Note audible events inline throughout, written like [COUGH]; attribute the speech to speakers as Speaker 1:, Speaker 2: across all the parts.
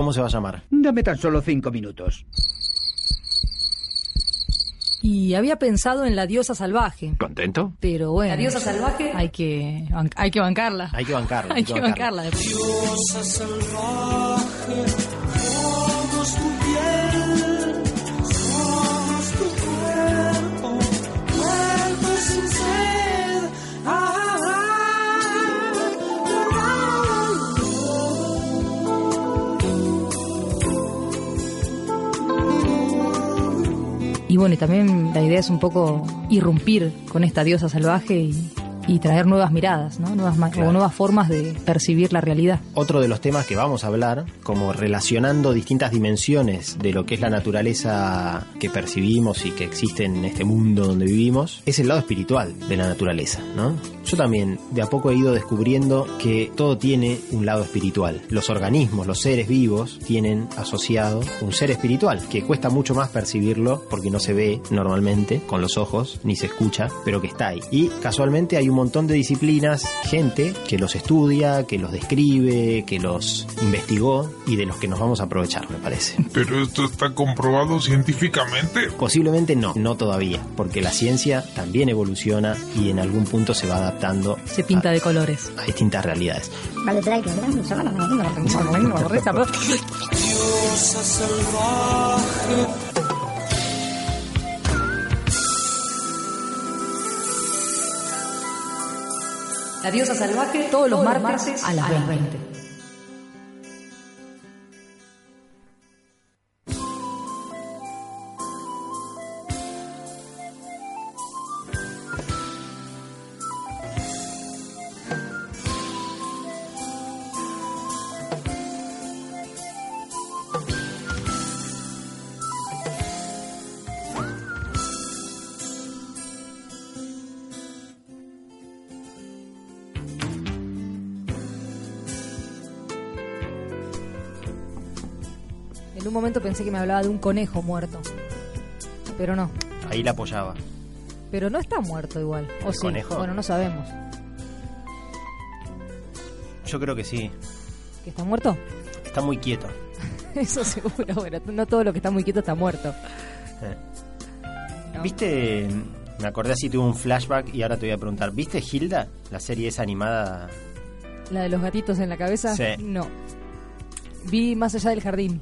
Speaker 1: ¿Cómo se va a llamar?
Speaker 2: Dame tan solo cinco minutos.
Speaker 3: Y había pensado en la diosa salvaje.
Speaker 4: ¿Contento?
Speaker 3: Pero bueno.
Speaker 5: La diosa salvaje.
Speaker 3: Hay que, hay que bancarla.
Speaker 1: Hay que bancarla.
Speaker 3: Hay [LAUGHS] que bancarla.
Speaker 6: Diosa salvaje,
Speaker 3: bueno, y también la idea es un poco irrumpir con esta diosa salvaje y, y traer nuevas miradas, ¿no? Nuevas, ma-
Speaker 1: Claro.
Speaker 3: o nuevas formas de percibir la realidad.
Speaker 1: Otro de los temas que vamos a hablar, como relacionando distintas dimensiones de lo que es la naturaleza que percibimos y que existe en este mundo donde vivimos, es el lado espiritual de la naturaleza, ¿no? Yo también de a poco he ido descubriendo que todo tiene un lado espiritual. Los organismos, los seres vivos, tienen asociado un ser espiritual, que cuesta mucho más percibirlo porque no se ve normalmente con los ojos, ni se escucha, pero que está ahí. Y casualmente hay un montón de disciplinas, gente que los estudia, que los describe, que los investigó y de los que nos vamos a aprovechar, me parece.
Speaker 7: Pero esto está comprobado científicamente.
Speaker 1: Posiblemente no, no todavía, porque la ciencia también evoluciona y en algún punto se va adaptando
Speaker 3: Se pinta
Speaker 1: a,
Speaker 3: de colores.
Speaker 1: a distintas realidades.
Speaker 6: Salvaje.
Speaker 5: La diosa salvaje.
Speaker 3: Todos los martes a las 20. Un momento pensé que me hablaba de un conejo muerto. Pero no.
Speaker 1: Ahí la apoyaba.
Speaker 3: Pero no está muerto igual. ¿O
Speaker 1: ¿El
Speaker 3: sí?
Speaker 1: conejo?
Speaker 3: Bueno, no sabemos.
Speaker 1: Yo creo que sí.
Speaker 3: ¿Que está muerto?
Speaker 1: Está muy quieto. [LAUGHS]
Speaker 3: Eso seguro. Bueno, no todo lo que está muy quieto está muerto.
Speaker 1: Eh.
Speaker 3: No.
Speaker 1: ¿Viste? Me acordé así, tuve un flashback y ahora te voy a preguntar. ¿Viste Hilda? La serie esa animada.
Speaker 3: ¿La de los gatitos en la cabeza?
Speaker 1: Sí.
Speaker 3: No. Vi Más allá del jardín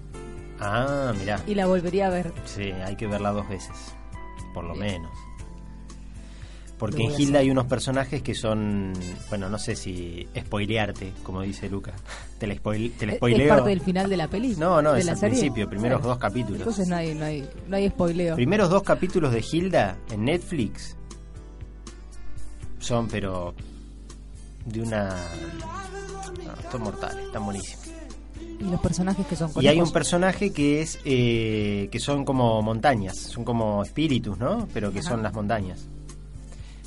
Speaker 1: Ah, mirá.
Speaker 3: y la volvería a ver.
Speaker 1: Sí, hay que verla dos veces. Por lo
Speaker 3: Bien.
Speaker 1: menos. Porque en Hilda hay unos personajes que son. Bueno, no sé si spoilearte, como dice Luca. [LAUGHS] Te la, spoil, te la
Speaker 3: ¿Es-
Speaker 1: spoileo.
Speaker 3: ¿Es parte del final de la peli?
Speaker 1: No, no,
Speaker 3: ¿De
Speaker 1: es
Speaker 3: la
Speaker 1: al
Speaker 3: serie?
Speaker 1: principio, primeros
Speaker 3: Bueno,
Speaker 1: dos capítulos.
Speaker 3: Entonces no hay, no hay, no hay spoileo.
Speaker 1: Primeros dos capítulos de Hilda en Netflix son, pero. de una. No, son mortales, están buenísimos.
Speaker 3: Y los personajes que son
Speaker 1: Y hay un personaje que es. eh, que son como montañas, son como espíritus, ¿no? Pero que
Speaker 3: Ajá.
Speaker 1: son las montañas.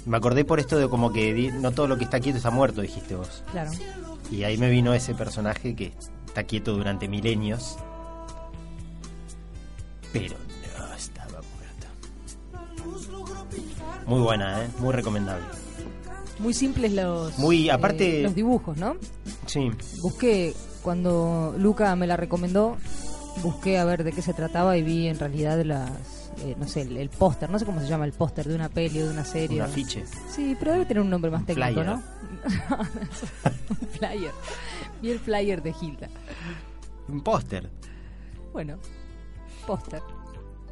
Speaker 1: Me acordé por esto de como que no todo lo que está quieto está muerto, dijiste vos.
Speaker 3: Claro.
Speaker 1: Y ahí me vino ese personaje que está quieto durante milenios. Pero no estaba muerto. Muy buena, ¿eh? Muy recomendable.
Speaker 3: Muy simples los,
Speaker 1: Muy- aparte-
Speaker 3: eh, los dibujos, ¿no?
Speaker 1: Sí,
Speaker 3: Busqué, cuando Luca me la recomendó, busqué a ver de qué se trataba y vi en realidad las, eh, no sé, el, el póster, no sé cómo se llama el póster de una peli o de una serie.
Speaker 1: un afiche.
Speaker 3: Sí, pero debe tener un nombre más
Speaker 1: Un
Speaker 3: técnico,
Speaker 1: flyer.
Speaker 3: ¿no? [LAUGHS] un flyer. Vi el flyer de Hilda.
Speaker 1: Un póster.
Speaker 3: Bueno, póster.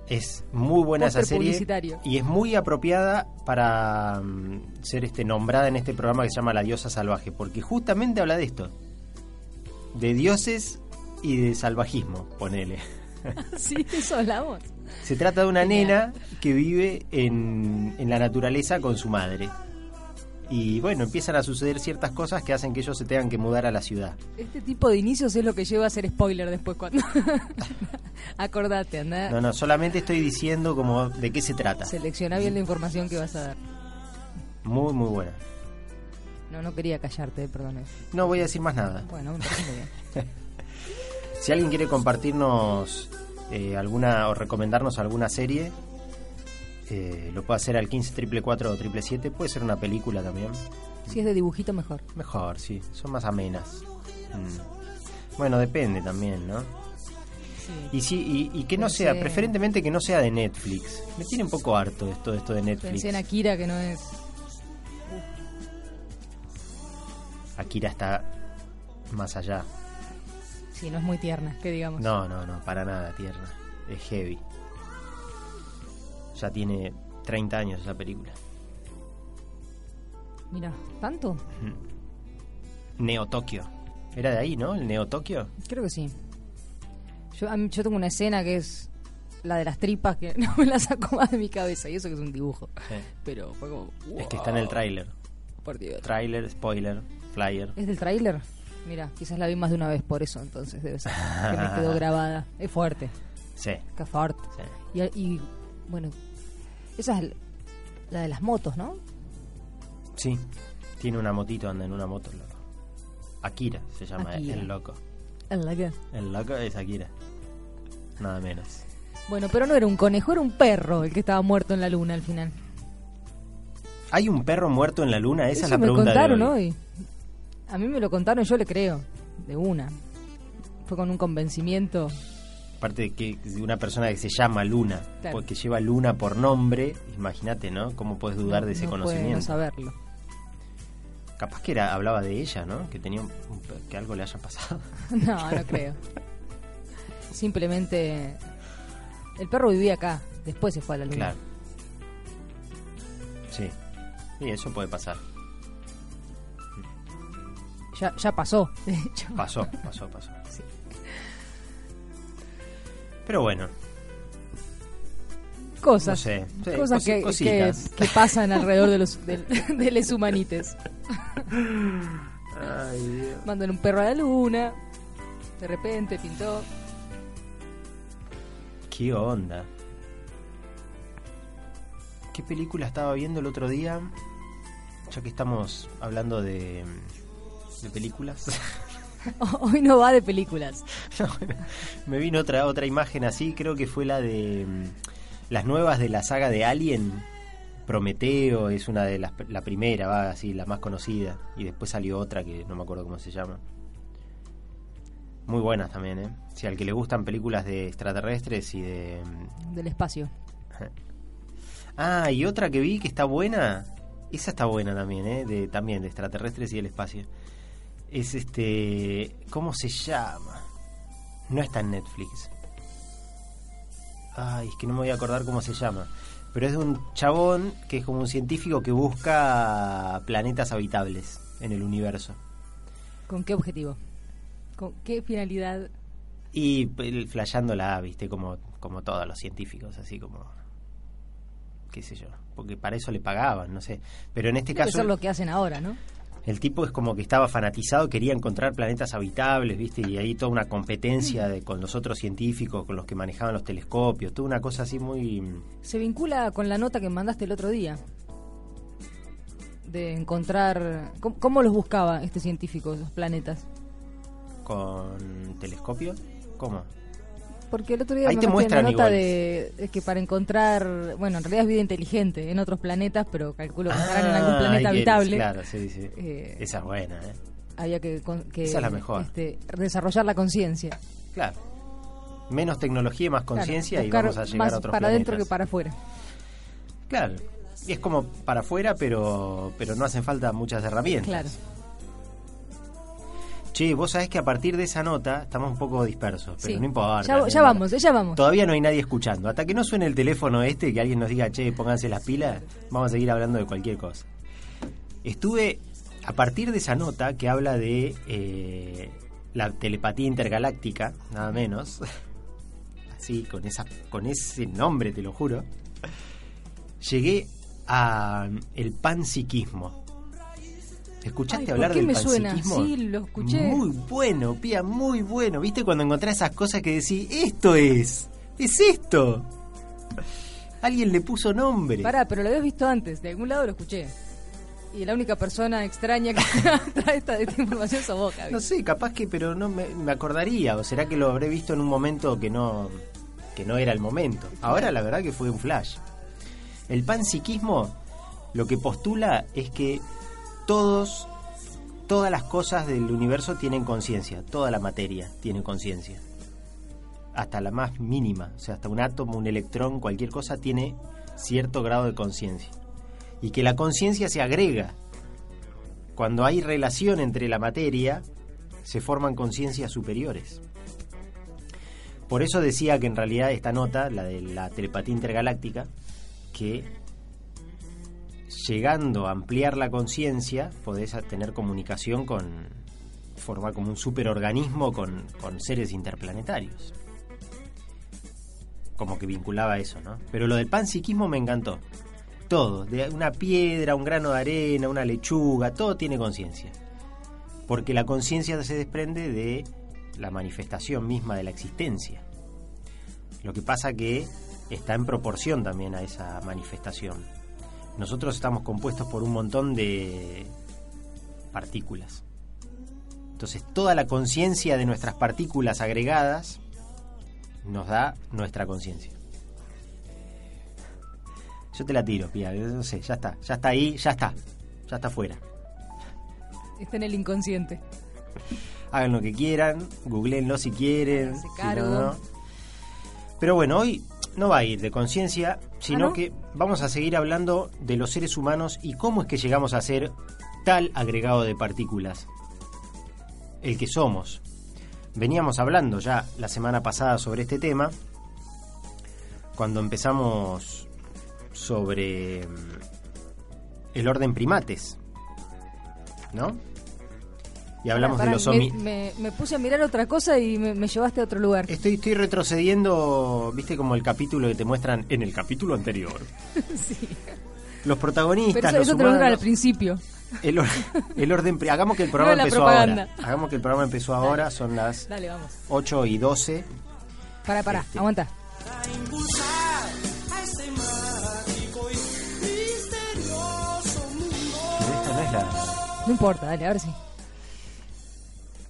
Speaker 1: Es muy buena esa serie. Y es muy apropiada para mm, ser este nombrada en este programa que se llama La Diosa Salvaje. Porque justamente habla de esto. De dioses y de salvajismo, ponele. [LAUGHS]
Speaker 3: sí, eso hablamos.
Speaker 1: Se trata de una
Speaker 3: Genial.
Speaker 1: nena que vive en, en la naturaleza con su madre. Y bueno, empiezan a suceder ciertas cosas que hacen que ellos se tengan que mudar a la ciudad.
Speaker 3: Este tipo de inicios es lo que lleva a ser spoiler después cuando... [LAUGHS] Acordate, anda.
Speaker 1: No, no, solamente estoy diciendo como de qué se trata.
Speaker 3: Selecciona bien la información que vas a dar.
Speaker 1: Muy, muy buena.
Speaker 3: No, no quería callarte, perdón.
Speaker 1: No voy a decir más nada.
Speaker 3: Bueno, bien. [LAUGHS]
Speaker 1: Si alguien quiere compartirnos eh, alguna o recomendarnos alguna serie, eh, lo puede hacer al 15 444 o 777. Puede ser una película también.
Speaker 3: Si es de dibujito, mejor.
Speaker 1: Mejor, sí. Son más amenas. Mm. Bueno, depende también, ¿no? Y, sí, y, y que no
Speaker 3: Pensé-
Speaker 1: sea, preferentemente que no sea de Netflix. Me tiene un poco harto esto, esto de Netflix.
Speaker 3: Pensé en Akira, que no es.
Speaker 1: Akira está más allá.
Speaker 3: Sí, no es muy tierna, que digamos.
Speaker 1: No, no, no, para nada tierna. Es heavy. Ya tiene 30 años esa película.
Speaker 3: Mira, ¿tanto?
Speaker 1: Neo Tokio. Era de ahí, ¿no? El Neo Tokio.
Speaker 3: Creo que sí. Yo, yo tengo una escena que es la de las tripas que [LAUGHS] no me la saco más de mi cabeza. Y eso que es un dibujo.
Speaker 1: Sí.
Speaker 3: Pero fue como.
Speaker 1: Es que está en el tráiler.
Speaker 3: Por Dios.
Speaker 1: Tráiler, spoiler, flyer.
Speaker 3: ¿Es del tráiler? Mira, quizás la vi más de una vez por eso, entonces debe ser. que me quedó [LAUGHS] grabada. Es fuerte.
Speaker 1: Sí,
Speaker 3: Que fuerte.
Speaker 1: sí.
Speaker 3: Y, y, bueno, esa es la de las motos, ¿no?
Speaker 1: Sí, tiene una motito, anda en una moto. el loco. Akira se llama
Speaker 3: Akira.
Speaker 1: el loco.
Speaker 3: La que-
Speaker 1: El loco es Akira. Nada menos.
Speaker 3: Bueno, pero no era un conejo, era un perro el que estaba muerto en la luna al final.
Speaker 1: ¿Hay un perro muerto en la luna? Esa
Speaker 3: Eso
Speaker 1: es la
Speaker 3: me
Speaker 1: pregunta
Speaker 3: contaron
Speaker 1: de hoy.
Speaker 3: hoy. A mí me lo contaron, yo le creo. De una. Fue con un convencimiento.
Speaker 1: Aparte de que de una persona que se llama Luna,
Speaker 3: Claro.
Speaker 1: porque lleva Luna por nombre, imagínate, ¿no? ¿Cómo puedes dudar de ese
Speaker 3: no
Speaker 1: conocimiento?
Speaker 3: no saberlo.
Speaker 1: Capaz que era, hablaba de ella, ¿no? Que tenía un- que algo le haya pasado. [LAUGHS]
Speaker 3: No, no creo. Simplemente. El perro vivía acá, después se fue a la luna.
Speaker 1: Claro. Sí. Y eso puede pasar.
Speaker 3: Ya, ya pasó, de hecho.
Speaker 1: Pasó, pasó, pasó. Pero bueno,
Speaker 3: Cosas.
Speaker 1: No sé, sí,
Speaker 3: cosas que, que,
Speaker 1: cositas.
Speaker 3: que pasan alrededor de los del- de, les humanites. Mandan un perro a la luna. De repente pintó.
Speaker 1: ¿qué onda? ¿Qué película estaba viendo el otro día? Ya que estamos hablando de, de películas. [LAUGHS] [LAUGHS]
Speaker 3: Hoy no va de películas. [LAUGHS]
Speaker 1: No, me vino otra otra imagen así, creo que fue la de mm, las nuevas de la saga de Alien. Prometeo es una de las la primera, va así, la más conocida y después salió otra que no me acuerdo cómo se llama. Muy buenas también, ¿eh? Si al que le gustan películas de extraterrestres y de mm,
Speaker 3: Del espacio. [LAUGHS]
Speaker 1: Ah, y otra que vi que está buena, esa está buena también, ¿eh? De, también de extraterrestres y del espacio. Es este, ¿cómo se llama? No está en Netflix. Ay, es que no me voy a acordar cómo se llama. Pero es de un chabón que es como un científico que busca planetas habitables en el universo.
Speaker 3: ¿Con qué objetivo? ¿Con qué finalidad?
Speaker 1: Y el- flasheándola, viste, como, como todos los científicos, así como. qué sé yo. Porque para eso le pagaban, no sé. Pero en este
Speaker 3: Debe
Speaker 1: caso.
Speaker 3: ser lo que hacen ahora, ¿no?
Speaker 1: El tipo es como que estaba fanatizado, quería encontrar planetas habitables, ¿viste? Y ahí toda una competencia
Speaker 3: Mm.
Speaker 1: de, con los otros científicos, con los que manejaban los telescopios, toda una cosa así muy...
Speaker 3: Se vincula con la nota que mandaste el otro día. De encontrar... ¿Cómo, cómo los buscaba este científico, esos planetas?
Speaker 1: con telescopio. ¿Cómo?
Speaker 3: Porque el otro día
Speaker 1: Ahí
Speaker 3: me
Speaker 1: te muestran
Speaker 3: nota
Speaker 1: igual.
Speaker 3: de, que para encontrar... Bueno, en realidad es vida inteligente en otros planetas, pero calculo que estarán en algún
Speaker 1: Ah,
Speaker 3: planeta habitable.
Speaker 1: Claro, sí, sí.
Speaker 3: Eh,
Speaker 1: Esa es buena, ¿eh?
Speaker 3: Había que, que,
Speaker 1: Esa es la mejor.
Speaker 3: este, desarrollar la conciencia.
Speaker 1: Claro. Menos tecnología y más conciencia
Speaker 3: Claro,
Speaker 1: y vamos a llegar
Speaker 3: más
Speaker 1: a otros
Speaker 3: para adentro que para afuera.
Speaker 1: Claro. Y es como para afuera, pero, pero no hacen falta muchas herramientas.
Speaker 3: Claro.
Speaker 1: Che, vos sabés que a partir de esa nota estamos un poco dispersos, pero
Speaker 3: Sí.
Speaker 1: no importa.
Speaker 3: Ya, vamos, ya vamos.
Speaker 1: Todavía no hay nadie escuchando. Hasta que no suene el teléfono este, que alguien nos diga, che, pónganse las pilas, vamos a seguir hablando de cualquier cosa. Estuve, a partir de esa nota que habla de eh, la telepatía intergaláctica, nada menos, [LAUGHS] así, con, esa, con ese nombre, te lo juro, llegué a el panpsiquismo. ¿Escuchaste
Speaker 3: Ay,
Speaker 1: hablar
Speaker 3: ¿por qué
Speaker 1: del
Speaker 3: me suena? Sí, lo escuché.
Speaker 1: Muy bueno, Pía, muy bueno. ¿Viste cuando encontrás esas cosas que decís, esto es, es esto? Alguien le puso nombre.
Speaker 3: Pará, pero lo habías visto antes, de algún lado lo escuché. Y la única persona extraña que [LAUGHS] trae esta, esta información sos vos, Javi.
Speaker 1: No sé, capaz que, pero no me, me acordaría. O será que lo habré visto en un momento que no, que no era el momento. Ahora la verdad que fue un flash. El panpsiquismo lo que postula es que todos, todas las cosas del universo tienen conciencia. Toda la materia tiene conciencia. hasta la más mínima, o sea, hasta un átomo, un electrón, cualquier cosa tiene cierto grado de conciencia. Y que la conciencia se agrega. Cuando hay relación entre la materia, se forman conciencias superiores. Por eso decía que en realidad esta nota, la de la telepatía intergaláctica, que llegando a ampliar la conciencia, podés tener comunicación con, formar como un superorganismo con, con seres interplanetarios. Como que vinculaba eso, ¿no? Pero lo del panpsiquismo me encantó. Todo, de una piedra, un grano de arena, una lechuga, todo tiene conciencia. Porque la conciencia se desprende de la manifestación misma de la existencia. Lo que pasa que está en proporción también a esa manifestación. Nosotros estamos compuestos por un montón de partículas. Entonces toda la conciencia de nuestras partículas agregadas nos da nuestra conciencia. Yo te la tiro, Pia, no sé, ya está, ya está ahí, ya está, ya está fuera.
Speaker 3: Está en el inconsciente.
Speaker 1: Hagan lo que quieran, googleenlo si quieren.
Speaker 3: Háganse
Speaker 1: si
Speaker 3: cargo.
Speaker 1: no, no. Pero bueno, hoy no va a ir de conciencia, sino
Speaker 3: ¿Ah, no?
Speaker 1: que vamos a seguir hablando de los seres humanos y cómo es que llegamos a ser tal agregado de partículas. El que somos. Veníamos hablando ya la semana pasada sobre este tema, cuando empezamos sobre mm, el orden primates, ¿no? Y hablamos
Speaker 3: Pará,
Speaker 1: de los
Speaker 3: pará, me,
Speaker 1: homi-
Speaker 3: me, me puse a mirar otra cosa y me, me llevaste a otro lugar.
Speaker 1: Estoy, estoy retrocediendo, viste, como el capítulo que te muestran en el capítulo anterior. [LAUGHS]
Speaker 3: Sí.
Speaker 1: Los protagonistas,
Speaker 3: Pero eso,
Speaker 1: los
Speaker 3: eso te lo digo al principio.
Speaker 1: el, or- [LAUGHS] el orden. Hagamos que el programa empezó ahora. Hagamos que el programa empezó ahora, son las
Speaker 3: Dale, vamos.
Speaker 1: 8 y 12.
Speaker 3: Para, para,
Speaker 1: Este.
Speaker 3: aguanta.
Speaker 1: esta no es la.
Speaker 3: No importa, dale, ahora sí.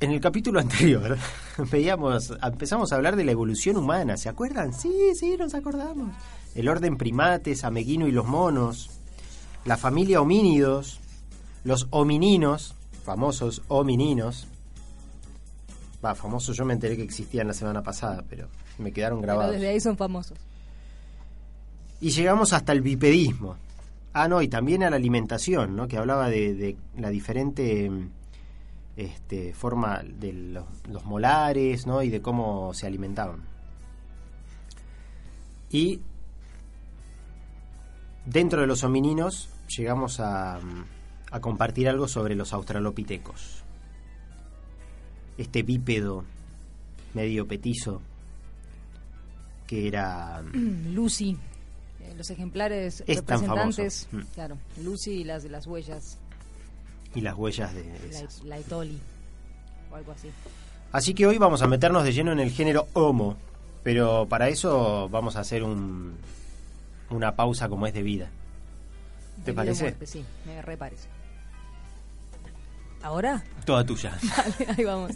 Speaker 1: En el capítulo anterior [LAUGHS] veíamos, empezamos a hablar de la evolución humana, ¿se acuerdan? Sí, sí, nos acordamos. El orden primates, Ameguino y los monos, la familia homínidos, los homininos, famosos homininos. Va, famosos yo me enteré que existían la semana pasada, pero me quedaron
Speaker 3: Pero
Speaker 1: grabados.
Speaker 3: desde ahí son famosos.
Speaker 1: Y llegamos hasta el bipedismo. Ah, no, y también a la alimentación, ¿no? Que hablaba de, de la diferente mm, este, forma de los, los molares, ¿no? Y de cómo se alimentaban. Y dentro de los homininos llegamos a, a compartir algo sobre los australopitecos. Este bípedo medio petizo que era... [CLEARS THROAT]
Speaker 3: Lucy. eh, Los ejemplares
Speaker 1: Es tan
Speaker 3: representantes.
Speaker 1: Mm.
Speaker 3: claro, Lucy y las de las huellas,
Speaker 1: y las huellas de esas.
Speaker 3: la Etoli o algo así.
Speaker 1: Así que hoy vamos a meternos de lleno en el género Homo, pero para eso vamos a hacer un, una pausa como es de vida. ¿Te
Speaker 3: De
Speaker 1: parece?
Speaker 3: muerte, sí, me reparece. ¿Ahora?
Speaker 1: Toda tuya. [LAUGHS]
Speaker 3: Dale, ahí vamos.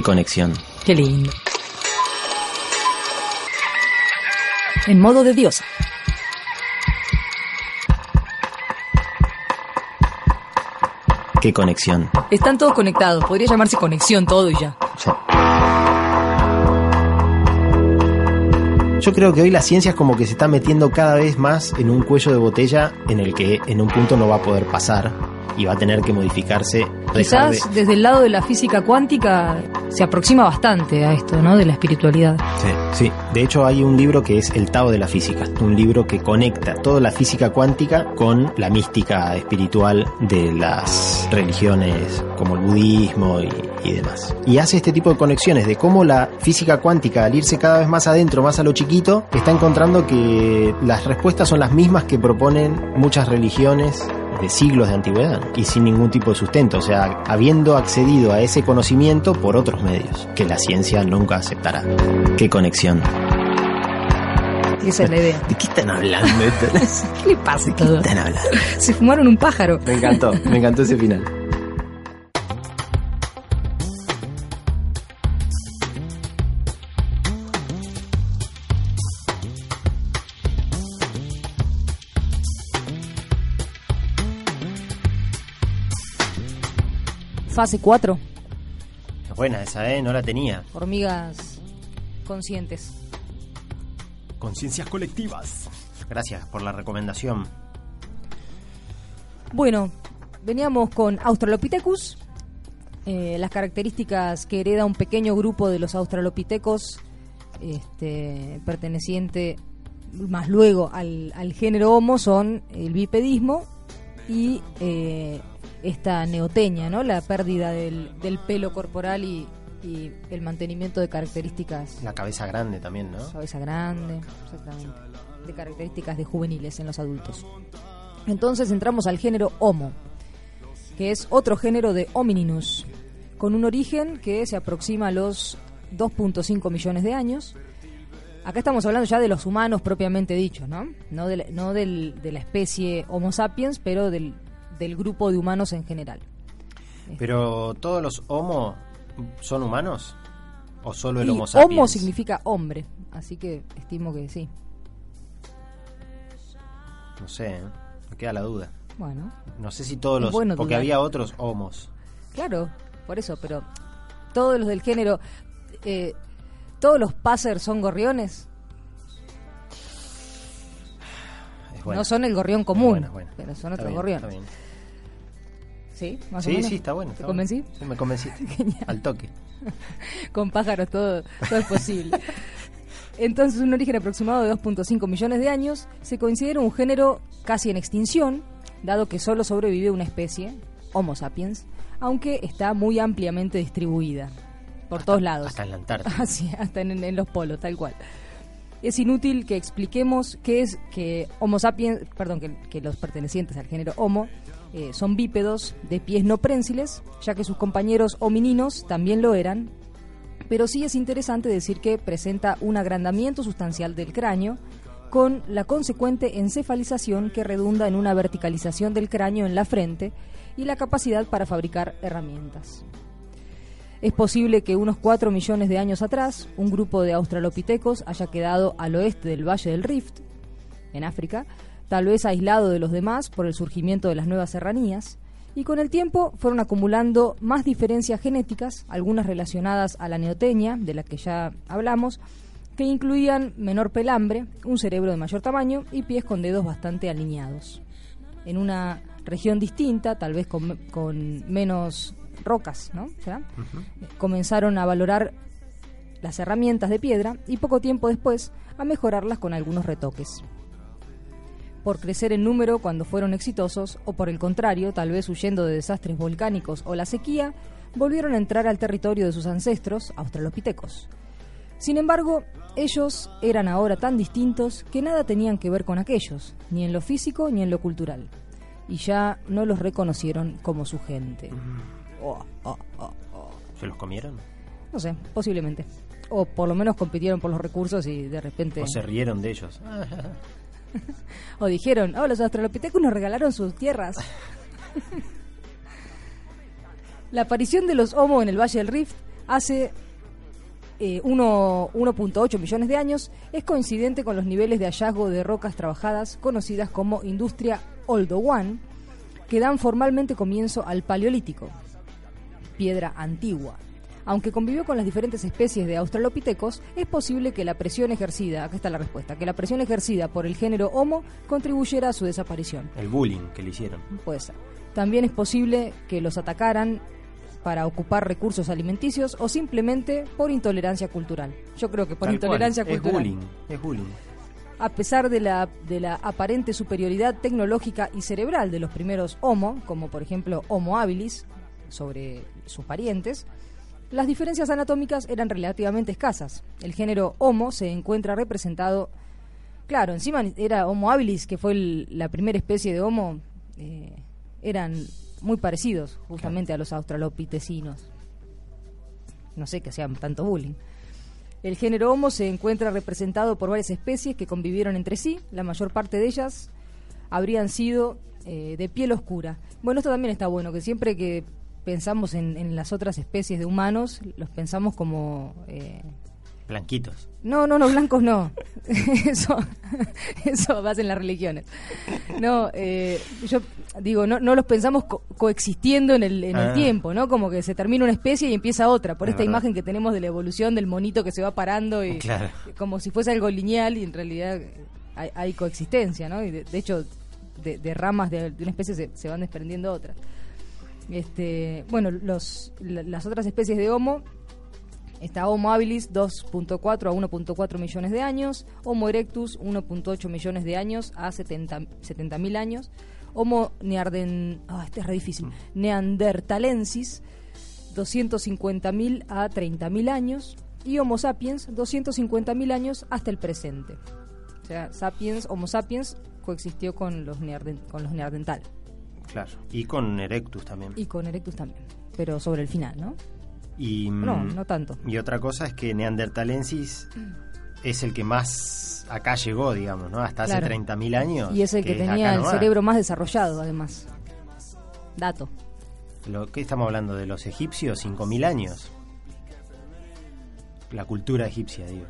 Speaker 1: Qué conexión.
Speaker 5: Qué lindo. En modo de diosa.
Speaker 1: Qué conexión.
Speaker 5: Están todos conectados. Podría llamarse conexión todo y ya.
Speaker 1: Sí. Yo creo que hoy la ciencia es como que se está metiendo cada vez más en un cuello de botella en el que en un punto no va a poder pasar y va a tener que modificarse.
Speaker 3: Quizás
Speaker 1: de-
Speaker 3: desde el lado de la física cuántica se aproxima bastante a esto, ¿no? De la espiritualidad.
Speaker 1: Sí, sí. De hecho hay un libro que es El Tao de la Física, un libro que conecta toda la física cuántica con la mística espiritual de las religiones como el budismo y, y demás. Y hace este tipo de conexiones de cómo la física cuántica al irse cada vez más adentro, más a lo chiquito, está encontrando que las respuestas son las mismas que proponen muchas religiones de siglos de antigüedad y sin ningún tipo de sustento, o sea, habiendo accedido a ese conocimiento por otros medios que la ciencia nunca aceptará. Qué conexión.
Speaker 3: Esa es la idea.
Speaker 1: ¿De qué están hablando? [LAUGHS]
Speaker 3: ¿Qué le pasa
Speaker 1: ¿De qué están hablando?
Speaker 3: Se fumaron un pájaro.
Speaker 1: Me encantó, me encantó ese final.
Speaker 3: Fase 4.
Speaker 1: Es buena esa, ¿eh? No la tenía.
Speaker 3: Hormigas conscientes.
Speaker 1: Conciencias colectivas. Gracias por la recomendación.
Speaker 3: Bueno, veníamos con Australopithecus. eh, las características que hereda un pequeño grupo de los australopithecus, este, perteneciente más luego al, al género Homo, son el bipedismo y eh, esta neoteña, ¿no? la pérdida del, del pelo corporal y, y el mantenimiento de características
Speaker 1: La cabeza grande también, ¿no?
Speaker 3: cabeza grande, exactamente, de características de juveniles en los adultos. Entonces entramos al género Homo, que es otro género de Homininus, con un origen que se aproxima a los 2.5 millones de años. Acá estamos hablando ya de los humanos propiamente dichos, ¿no? No, de la, no del- de la especie Homo sapiens, pero del, del grupo de humanos en general.
Speaker 1: Pero todos los homo son humanos o solo el
Speaker 3: Y
Speaker 1: homo sapiens.
Speaker 3: homo significa hombre, así que estimo que sí.
Speaker 1: No sé, ¿eh? me queda la duda.
Speaker 3: Bueno,
Speaker 1: No sé si todos los
Speaker 3: bueno
Speaker 1: porque
Speaker 3: dudar.
Speaker 1: había otros homos.
Speaker 3: Claro, por eso, pero todos los del género, eh, todos los passers son gorriones, no son el gorrión común,
Speaker 1: buena, es buena.
Speaker 3: pero son otros gorriones. ¿Sí? ¿Más o
Speaker 1: Sí,
Speaker 3: menos?
Speaker 1: sí, está bueno.
Speaker 3: ¿Te
Speaker 1: está
Speaker 3: convencí?
Speaker 1: bueno. Sí, me convenciste. [LAUGHS] Al toque. [LAUGHS]
Speaker 3: Con pájaros todo, todo es posible. Entonces, un origen aproximado de 2.5 millones de años, se considera un género casi en extinción, dado que solo sobrevive una especie, Homo sapiens, aunque está muy ampliamente distribuida por todos lados.
Speaker 1: Hasta en la Antártida. [LAUGHS]
Speaker 3: Así, hasta en, en los polos, tal cual. Es inútil que expliquemos qué es que Homo sapiens, perdón, que, que los pertenecientes al género Homo eh, son bípedos de pies no prensiles, ya que sus compañeros homininos también lo eran, pero sí es interesante decir que presenta un agrandamiento sustancial del cráneo con la consecuente encefalización que redunda en una verticalización del cráneo en la frente y la capacidad para fabricar herramientas. Es posible que unos 4 millones de años atrás, un grupo de australopitecos haya quedado al oeste del Valle del Rift, en África, tal vez aislado de los demás por el surgimiento de las nuevas serranías, y con el tiempo fueron acumulando más diferencias genéticas, algunas relacionadas a la neoteña, de la que ya hablamos, que incluían menor pelambre, un cerebro de mayor tamaño y pies con dedos bastante alineados. En una región distinta, tal vez con, con menos rocas, ¿no? Comenzaron a valorar las herramientas de piedra y poco tiempo después a mejorarlas con algunos retoques. Por crecer en número cuando fueron exitosos, o por el contrario, tal vez huyendo de desastres volcánicos o la sequía, volvieron a entrar al territorio de sus ancestros, australopitecos. Sin embargo, ellos eran ahora tan distintos que nada tenían que ver con aquellos, ni en lo físico ni en lo cultural, y ya no los reconocieron como su gente. Oh, oh, oh, oh.
Speaker 1: ¿Se los comieron?
Speaker 3: No sé, posiblemente. O por lo menos compitieron por los recursos y de repente...
Speaker 1: ¿O se rieron de ellos? [LAUGHS] [LAUGHS]
Speaker 3: O dijeron, oh, los australopithecus nos regalaron sus tierras. [LAUGHS] La aparición de los Homo en el Valle del Rift hace eh, uno- 1.8 millones de años es coincidente con los niveles de hallazgo de rocas trabajadas conocidas como industria Oldo One, que dan formalmente comienzo al Paleolítico, piedra antigua. Aunque convivió con las diferentes especies de australopitecos, es posible que la presión ejercida, acá está la respuesta, que la presión ejercida por el género Homo contribuyera a su desaparición.
Speaker 1: El bullying que le hicieron.
Speaker 3: Puede ser. También es posible que los atacaran para ocupar recursos alimenticios o simplemente por intolerancia cultural. Yo creo que por
Speaker 1: Tal
Speaker 3: intolerancia
Speaker 1: cual.
Speaker 3: cultural.
Speaker 1: Es bullying, es bullying.
Speaker 3: A pesar de la, de la aparente superioridad tecnológica y cerebral de los primeros Homo, como por ejemplo Homo habilis, sobre sus parientes, las diferencias anatómicas eran relativamente escasas. El género Homo se encuentra representado, claro, encima era Homo habilis, que fue el- la primera especie de Homo, eh, eran muy parecidos justamente a los australopitecinos. No sé que hacían tanto bullying. El género Homo se encuentra representado por varias especies que convivieron entre sí. La mayor parte de ellas habrían sido eh, de piel oscura. Bueno, esto también está bueno, que siempre que pensamos en, en las otras especies de humanos, los pensamos como... eh,
Speaker 1: Blanquitos.
Speaker 3: no, no, no, blancos no. [LAUGHS] eso, eso va en las religiones. No, eh, yo digo, no, no los pensamos co- coexistiendo en el, en el
Speaker 1: Ah.
Speaker 3: tiempo, ¿no? Como que se termina una especie y empieza otra, por
Speaker 1: Es
Speaker 3: esta
Speaker 1: verdad.
Speaker 3: imagen que tenemos de la evolución del monito que se va parando y
Speaker 1: Claro.
Speaker 3: como si fuese algo lineal y en realidad hay, hay coexistencia, ¿no? Y de, de hecho, de, de ramas de, de una especie se, se van desprendiendo otras. Este, bueno, los, las otras especies de Homo Está Homo habilis 2.4 a 1.4 millones de años, Homo erectus 1.8 millones de años a 70 mil años, Homo nearden, ah, este es re difícil, neandertalensis 250.000 a 30.000 años y Homo sapiens 250.000 años hasta el presente. O sea, sapiens, Homo sapiens coexistió con los, nearden- con los neandertal
Speaker 1: Claro. Y con Erectus también.
Speaker 3: y con erectus también, pero sobre el final, ¿no?
Speaker 1: Y,
Speaker 3: No,
Speaker 1: mm,
Speaker 3: no tanto.
Speaker 1: Y otra cosa es que Neandertalensis es el que más acá llegó, digamos, ¿no? Hasta hace
Speaker 3: Claro.
Speaker 1: 30.000 años.
Speaker 3: Y es el que tenía el
Speaker 1: nomás.
Speaker 3: cerebro más desarrollado, además. Dato.
Speaker 1: Lo que estamos hablando de los egipcios, 5.000 años. La cultura egipcia, digo.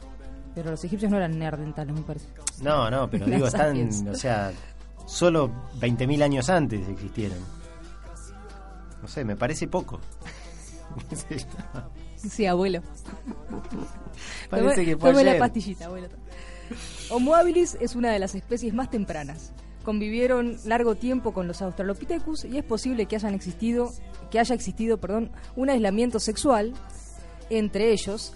Speaker 3: Pero los egipcios no eran neandertales, me parece.
Speaker 1: No, no, pero [LAUGHS] digo, están, o sea, solo 20.000 años antes existieron. No sé, me parece poco. [LAUGHS]
Speaker 3: Sí, abuelo.
Speaker 1: Parece que fue
Speaker 3: la pastillita, abuelo. Homo habilis es una de las especies más tempranas. Convivieron largo tiempo con los Australopithecus y es posible que hayan existido, que haya existido, perdón, un aislamiento sexual entre ellos,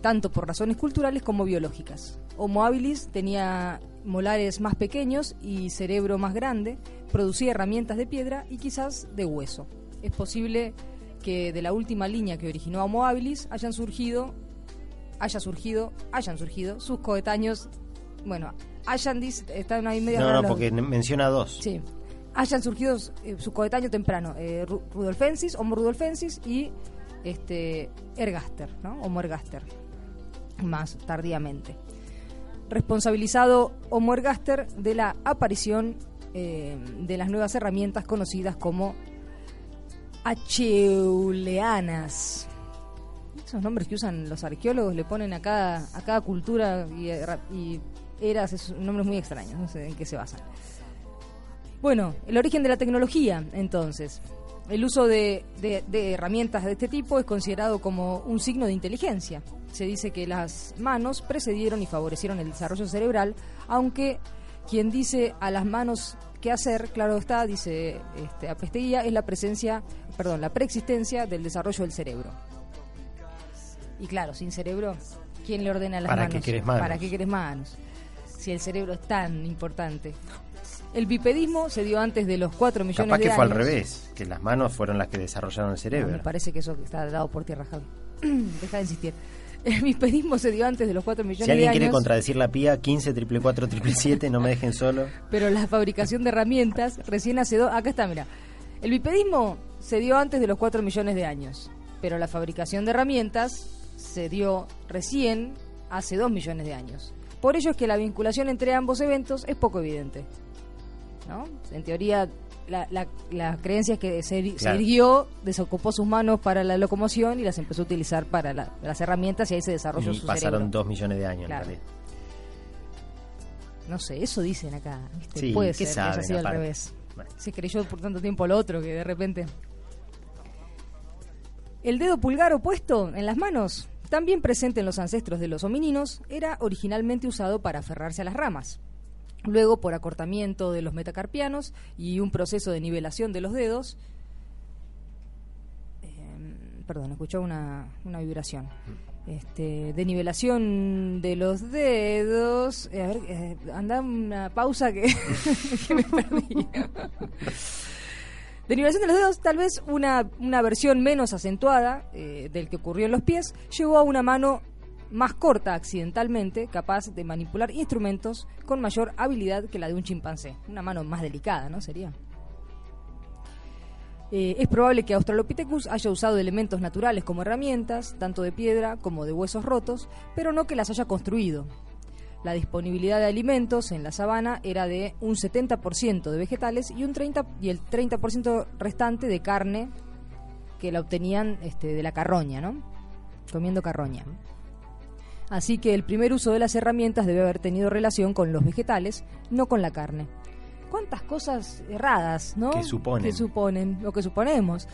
Speaker 3: tanto por razones culturales como biológicas. Homo habilis tenía molares más pequeños y cerebro más grande, producía herramientas de piedra y quizás de hueso. Es posible que de la última línea que originó Homo habilis hayan surgido haya surgido, hayan surgido sus coetáneos, bueno, hayan están ahí medio
Speaker 1: No, no, porque menciona dos.
Speaker 3: Sí. Hayan surgido eh, su coetáneo temprano, eh, Ru- Rudolfensis, Homo rudolfensis y este Ergaster, ¿no? Homo ergaster, más tardíamente. Responsabilizado Homo ergaster de la aparición eh, de las nuevas herramientas conocidas como acheuleanas. Esos nombres que usan los arqueólogos le ponen a cada, a cada cultura y, y eras, es nombres muy extraños, no sé en qué se basan. Bueno, el origen de la tecnología, entonces. El uso de, de- de herramientas de este tipo es considerado como un signo de inteligencia. Se dice que las manos precedieron y favorecieron el desarrollo cerebral, aunque quien dice a las manos qué hacer, claro está, dice este, Apesteguía, es la presencia, perdón, la preexistencia del desarrollo del cerebro. Y claro, sin cerebro, ¿quién le ordena las
Speaker 1: ¿Para
Speaker 3: manos?
Speaker 1: qué querés manos?
Speaker 3: ¿Para qué querés manos? Si el cerebro es tan importante. El bipedismo se dio antes de los 4 millones
Speaker 1: Capaz
Speaker 3: de
Speaker 1: que fue al
Speaker 3: años.
Speaker 1: revés, que las manos fueron las que desarrollaron el
Speaker 3: No,
Speaker 1: cerebro.
Speaker 3: me parece que eso está dado por tierra, Javi. [CLEARS THROAT] Deja de insistir. El bipedismo se dio antes de los 4 millones
Speaker 1: si alguien
Speaker 3: de
Speaker 1: quiere
Speaker 3: años,
Speaker 1: contradecir la pía, 15 triple 4 triple 7, no me dejen solo. [LAUGHS]
Speaker 3: pero la fabricación de herramientas recién hace dos... Acá está, mira. El bipedismo se dio antes de los 4 millones de años, pero la fabricación de herramientas se dio recién hace 2 millones de años. Por ello es que la vinculación entre ambos eventos es poco evidente. ¿No? En teoría, la, la, la creencia es que se, se
Speaker 1: Claro.
Speaker 3: erguió, desocupó sus manos para la locomoción y las empezó a utilizar para la- las herramientas y ahí se desarrolló
Speaker 1: Y
Speaker 3: su
Speaker 1: pasaron
Speaker 3: cerebro.
Speaker 1: 2 millones de años
Speaker 3: Claro.
Speaker 1: en realidad.
Speaker 3: No sé, eso dicen acá. ¿viste?
Speaker 1: Sí,
Speaker 3: Puede
Speaker 1: ¿qué
Speaker 3: ser que haya
Speaker 1: saben,
Speaker 3: sido al
Speaker 1: aparte?
Speaker 3: revés.
Speaker 1: Bueno.
Speaker 3: Se creyó por tanto tiempo lo otro que de repente... El dedo pulgar opuesto en las manos, también presente en los ancestros de los homininos, era originalmente usado para aferrarse a las ramas. Luego, por acortamiento de los metacarpianos y un proceso de nivelación de los dedos, eh, perdón, escuchó una, una vibración. Este, de nivelación de los dedos. eh, a ver, eh, anda una pausa que, [LAUGHS] que me perdí. De nivelación de los dedos, tal vez una, una versión menos acentuada eh, del que ocurrió en los pies, llevó a una mano más corta accidentalmente, capaz de manipular instrumentos con mayor habilidad que la de un chimpancé. Una mano más delicada, ¿no? Sería. Eh, es probable que Australopithecus haya usado elementos naturales como herramientas, tanto de piedra como de huesos rotos, pero no que las haya construido. La disponibilidad de alimentos en la sabana era de un 70% de vegetales y, un 30, y el 30% restante de carne que la obtenían este, de la carroña, ¿no? Comiendo carroña. Así que el primer uso de las herramientas debe haber tenido relación con los vegetales, no con la carne. ¿Cuántas cosas erradas, no?
Speaker 1: Que suponen.
Speaker 3: Que suponen, lo que suponemos.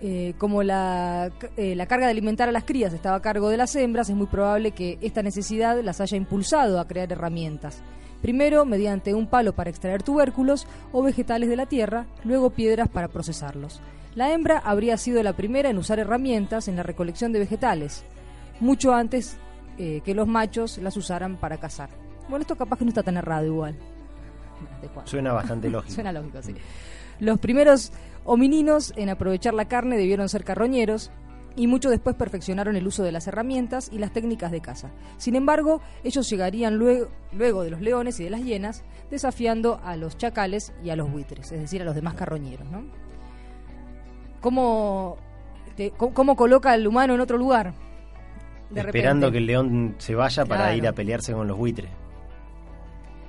Speaker 3: Eh, como la, eh, la carga de alimentar a las crías estaba a cargo de las hembras, es muy probable que esta necesidad las haya impulsado a crear herramientas. Primero mediante un palo para extraer tubérculos o vegetales de la tierra, luego piedras para procesarlos. La hembra habría sido la primera en usar herramientas en la recolección de vegetales, mucho antes eh, que los machos las usaran para cazar. Bueno, esto capaz que no está tan errado igual.
Speaker 1: Suena bastante [LAUGHS] lógico.
Speaker 3: Suena lógico, sí. Los primeros homininos en aprovechar la carne debieron ser carroñeros y mucho después perfeccionaron el uso de las herramientas y las técnicas de caza. Sin embargo, ellos llegarían luego, luego de los leones y de las hienas, desafiando a los chacales y a los buitres, es decir, a los demás carroñeros. ¿no? ¿Cómo, te- cómo- cómo coloca al humano en otro lugar? De
Speaker 1: Esperando
Speaker 3: repente.
Speaker 1: que el león se vaya para ir a pelearse con los buitres.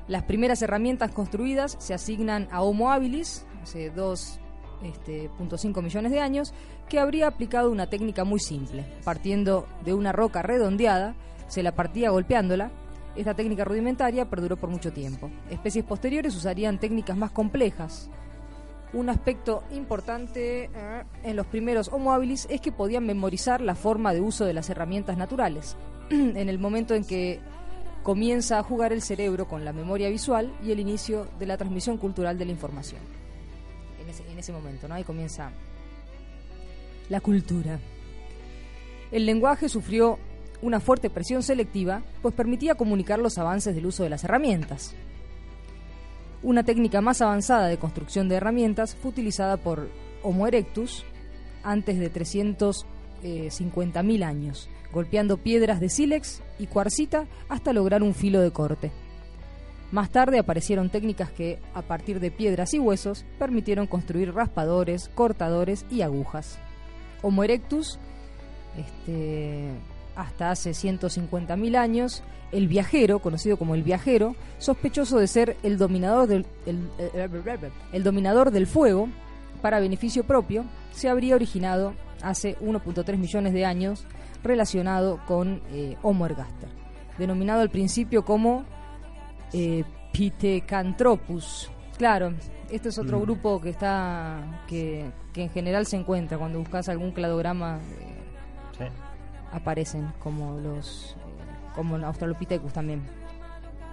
Speaker 3: Las primeras herramientas construidas se asignan a Homo habilis, hace 2.5 millones de años, que habría aplicado una técnica muy simple. Partiendo de una roca redondeada, se la partía golpeándola. Esta técnica rudimentaria perduró por mucho tiempo. Especies posteriores usarían técnicas más complejas. Un aspecto importante eh, en los primeros Homo habilis es que podían memorizar la forma de uso de las herramientas naturales. [CLEARS THROAT] en el momento en que comienza a jugar el cerebro con la memoria visual y el inicio de la transmisión cultural de la información. En ese, en ese momento, ¿no? Ahí comienza la cultura. El lenguaje sufrió una fuerte presión selectiva, pues permitía comunicar los avances del uso de las herramientas. Una técnica más avanzada de construcción de herramientas fue utilizada por Homo erectus antes de 350.000 años, golpeando piedras de sílex y cuarcita hasta lograr un filo de corte. Más tarde aparecieron técnicas que, a partir de piedras y huesos, permitieron construir raspadores, cortadores y agujas. Homo erectus, este, hasta hace 150.000 años, el viajero, conocido como el viajero, sospechoso de ser el dominador del, el, el- el dominador del fuego para beneficio propio, se habría originado hace 1.3 millones de años relacionado con eh, Homo ergaster, denominado al principio como eh. Claro, este es otro
Speaker 1: Mm.
Speaker 3: grupo que está que, que en general se encuentra cuando buscas algún cladograma eh. Aparecen como los eh, como Australopithecus también.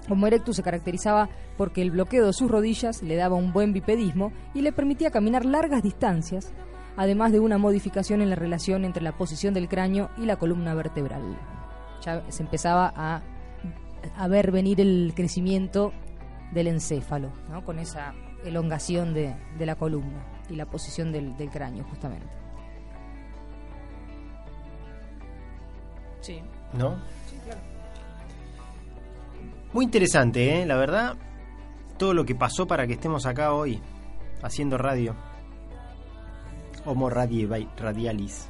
Speaker 3: Homo erectus se caracterizaba porque el bloqueo de sus rodillas le daba un buen bipedismo y le permitía caminar largas distancias, además de una modificación en la relación entre la posición del cráneo y la columna vertebral. Ya se empezaba a, a ver venir el crecimiento del encéfalo, ¿no? con esa elongación de, de la columna y la posición del, del cráneo, justamente. Sí.
Speaker 1: ¿No? Muy interesante, ¿eh? La verdad, todo lo que pasó para que estemos acá hoy, haciendo radio. Homo radialis.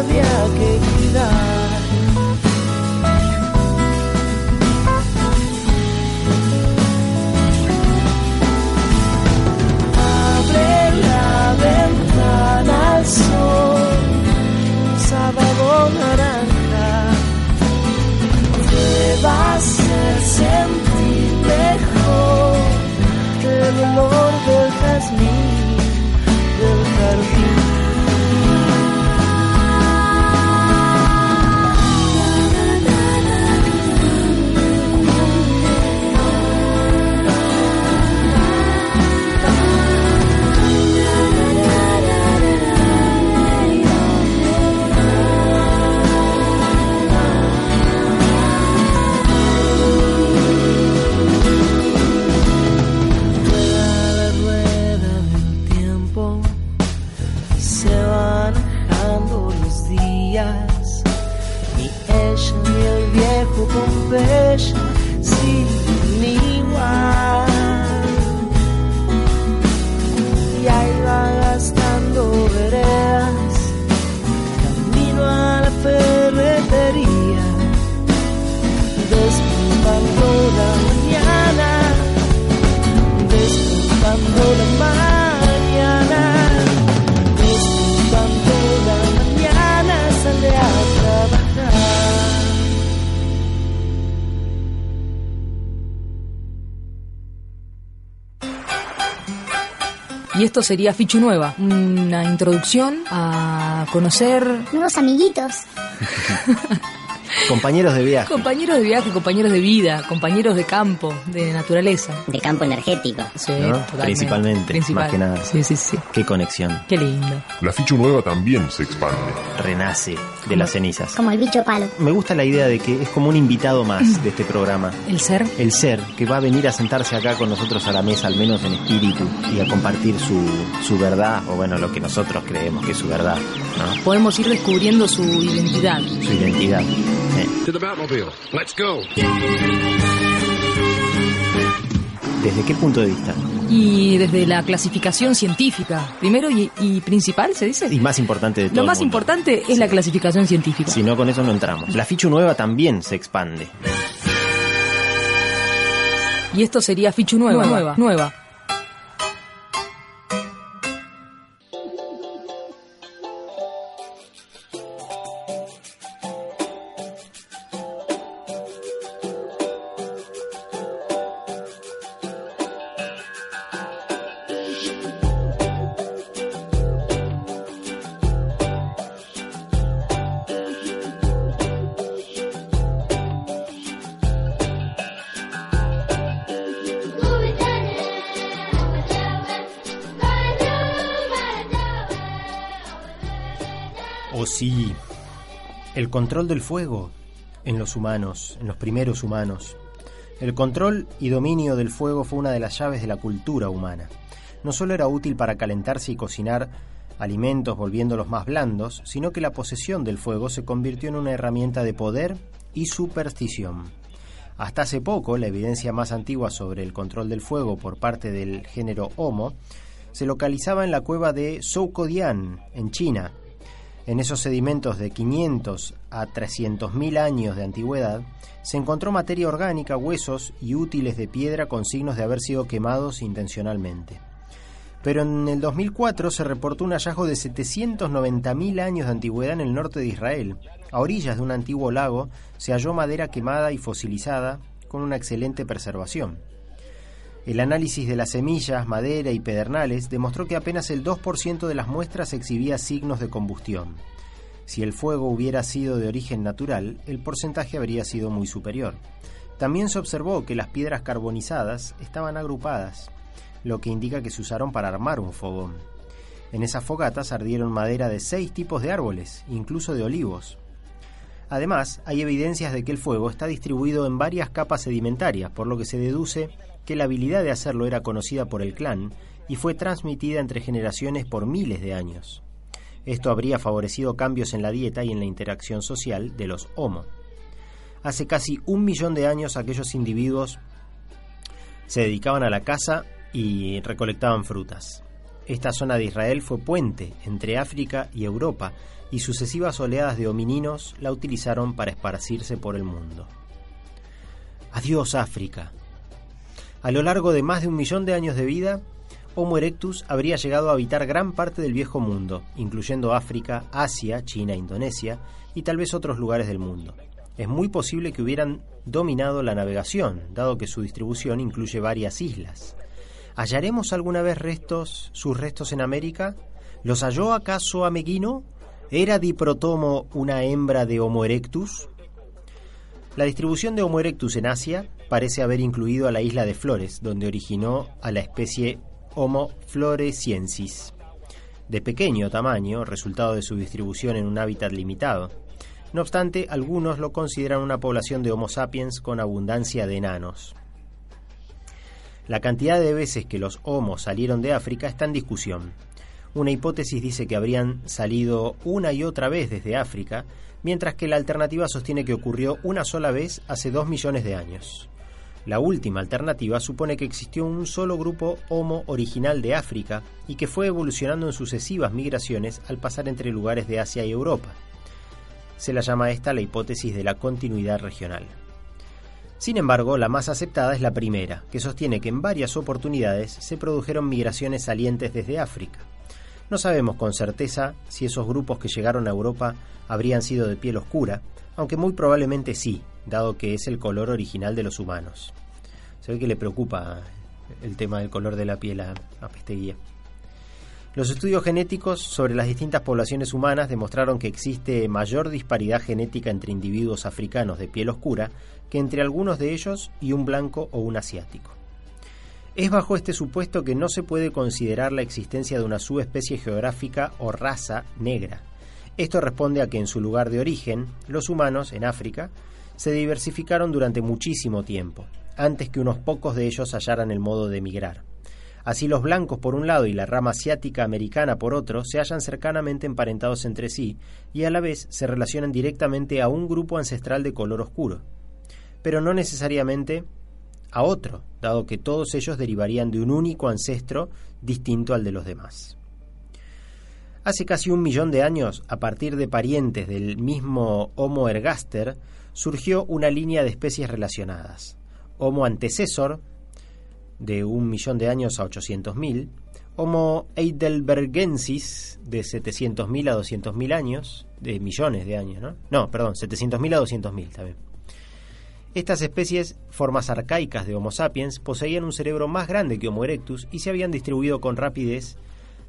Speaker 6: Había que
Speaker 5: esto sería Fichu Nueva, una introducción a conocer
Speaker 4: Nuevos amiguitos. [LAUGHS]
Speaker 1: Compañeros de viaje.
Speaker 5: compañeros de viaje, compañeros de vida, compañeros de campo, de naturaleza.
Speaker 4: De campo energético.
Speaker 5: Sí,
Speaker 1: ¿No?
Speaker 5: totalmente.
Speaker 1: Principalmente,
Speaker 5: Principal.
Speaker 1: más que nada.
Speaker 5: Sí, sí, sí.
Speaker 1: Qué conexión.
Speaker 5: Qué lindo.
Speaker 8: La ficha nueva también se expande.
Speaker 1: Renace de las cenizas.
Speaker 4: Como el bicho palo.
Speaker 1: Me gusta la idea de que es como un invitado más de este programa.
Speaker 5: El ser.
Speaker 1: El ser que va a venir a sentarse acá con nosotros a la mesa, al menos en espíritu, y a compartir su, su verdad, o bueno, lo que nosotros creemos que es su verdad, ¿no?
Speaker 5: Podemos ir descubriendo su identidad.
Speaker 1: Su identidad.
Speaker 9: To the Batmobile. Let's go.
Speaker 1: ¿Desde qué punto de vista?
Speaker 5: Y desde la clasificación científica, primero y, y principal, se dice.
Speaker 1: Y más importante de todo.
Speaker 5: Lo
Speaker 1: el
Speaker 5: más
Speaker 1: mundo.
Speaker 5: importante es la clasificación científica.
Speaker 1: Si no, con eso no entramos. La ficha nueva también se expande.
Speaker 5: Y esto sería Fichu Nueva. Nueva. Nueva.
Speaker 1: El control del fuego en los humanos, en los primeros humanos. El control y dominio del fuego fue una de las llaves de la cultura humana. No solo era útil para calentarse y cocinar alimentos volviéndolos más blandos, sino que la posesión del fuego se convirtió en una herramienta de poder y superstición. Hasta hace poco, la evidencia más antigua sobre el control del fuego por parte del género Homo se localizaba en la cueva de Soukodian, en China. En esos sedimentos de 500 a 300.000 años de antigüedad, se encontró materia orgánica, huesos y útiles de piedra con signos de haber sido quemados intencionalmente. Pero en el 2004 se reportó un hallazgo de 790.000 años de antigüedad en el norte de Israel. A orillas de un antiguo lago se halló madera quemada y fosilizada con una excelente preservación. El análisis de las semillas, madera y pedernales demostró que apenas el 2% de las muestras exhibía signos de combustión. Si el fuego hubiera sido de origen natural, el porcentaje habría sido muy superior. También se observó que las piedras carbonizadas estaban agrupadas, lo que indica que se usaron para armar un fogón. En esas fogatas ardieron madera de seis tipos de árboles, incluso de olivos. Además, hay evidencias de que el fuego está distribuido en varias capas sedimentarias, por lo que se deduce que la habilidad de hacerlo era conocida por el clan y fue transmitida entre generaciones por miles de años. Esto habría favorecido cambios en la dieta y en la interacción social de los Homo. Hace casi un millón de años aquellos individuos se dedicaban a la caza y recolectaban frutas. Esta zona de Israel fue puente entre África y Europa y sucesivas oleadas de homininos la utilizaron para esparcirse por el mundo. Adiós África. A lo largo de más de un millón de años de vida, Homo erectus habría llegado a habitar gran parte del viejo mundo, incluyendo África, Asia, China, Indonesia y tal vez otros lugares del mundo. Es muy posible que hubieran dominado la navegación, dado que su distribución incluye varias islas. ¿Hallaremos alguna vez restos, sus restos en América? ¿Los halló acaso Ameguino? ¿Era Diprotomo una hembra de Homo erectus? La distribución de Homo erectus en Asia parece haber incluido a la isla de Flores, donde originó a la especie Homo floresiensis, de pequeño tamaño, resultado de su distribución en un hábitat limitado. No obstante, algunos lo consideran una población de Homo sapiens con abundancia de enanos. La cantidad de veces que los homos salieron de África está en discusión. Una hipótesis dice que habrían salido una y otra vez desde África, mientras que la alternativa sostiene que ocurrió una sola vez hace dos millones de años. La última alternativa supone que existió un solo grupo Homo original de África y que fue evolucionando en sucesivas migraciones al pasar entre lugares de Asia y Europa. Se la llama esta la hipótesis de la continuidad regional. Sin embargo, la más aceptada es la primera, que sostiene que en varias oportunidades se produjeron migraciones salientes desde África. No sabemos con certeza si esos grupos que llegaron a Europa habrían sido de piel oscura, aunque muy probablemente sí, dado que es el color original de los humanos. Se ve que le preocupa el tema del color de la piel a, a Pesteguía. Los estudios genéticos sobre las distintas poblaciones humanas demostraron que existe mayor disparidad genética entre individuos africanos de piel oscura que entre algunos de ellos y un blanco o un asiático. Es bajo este supuesto que no se puede considerar la existencia de una subespecie geográfica o raza negra. Esto responde a que en su lugar de origen, los humanos, en África, se diversificaron durante muchísimo tiempo, antes que unos pocos de ellos hallaran el modo de emigrar. Así los blancos por un lado y la rama asiática americana por otro se hallan cercanamente emparentados entre sí y a la vez se relacionan directamente a un grupo ancestral de color oscuro, pero no necesariamente a otro, dado que todos ellos derivarían de un único ancestro distinto al de los demás. Hace casi un millón de años, a partir de parientes del mismo Homo ergaster, surgió una línea de especies relacionadas. Homo antecesor, de un millón de años a 800.000, Homo heidelbergensis, de 700.000 a 200.000 años, de millones de años, ¿no? No, perdón, 700.000 a 200.000 también. Estas especies, formas arcaicas de Homo sapiens, poseían un cerebro más grande que Homo erectus y se habían distribuido con rapidez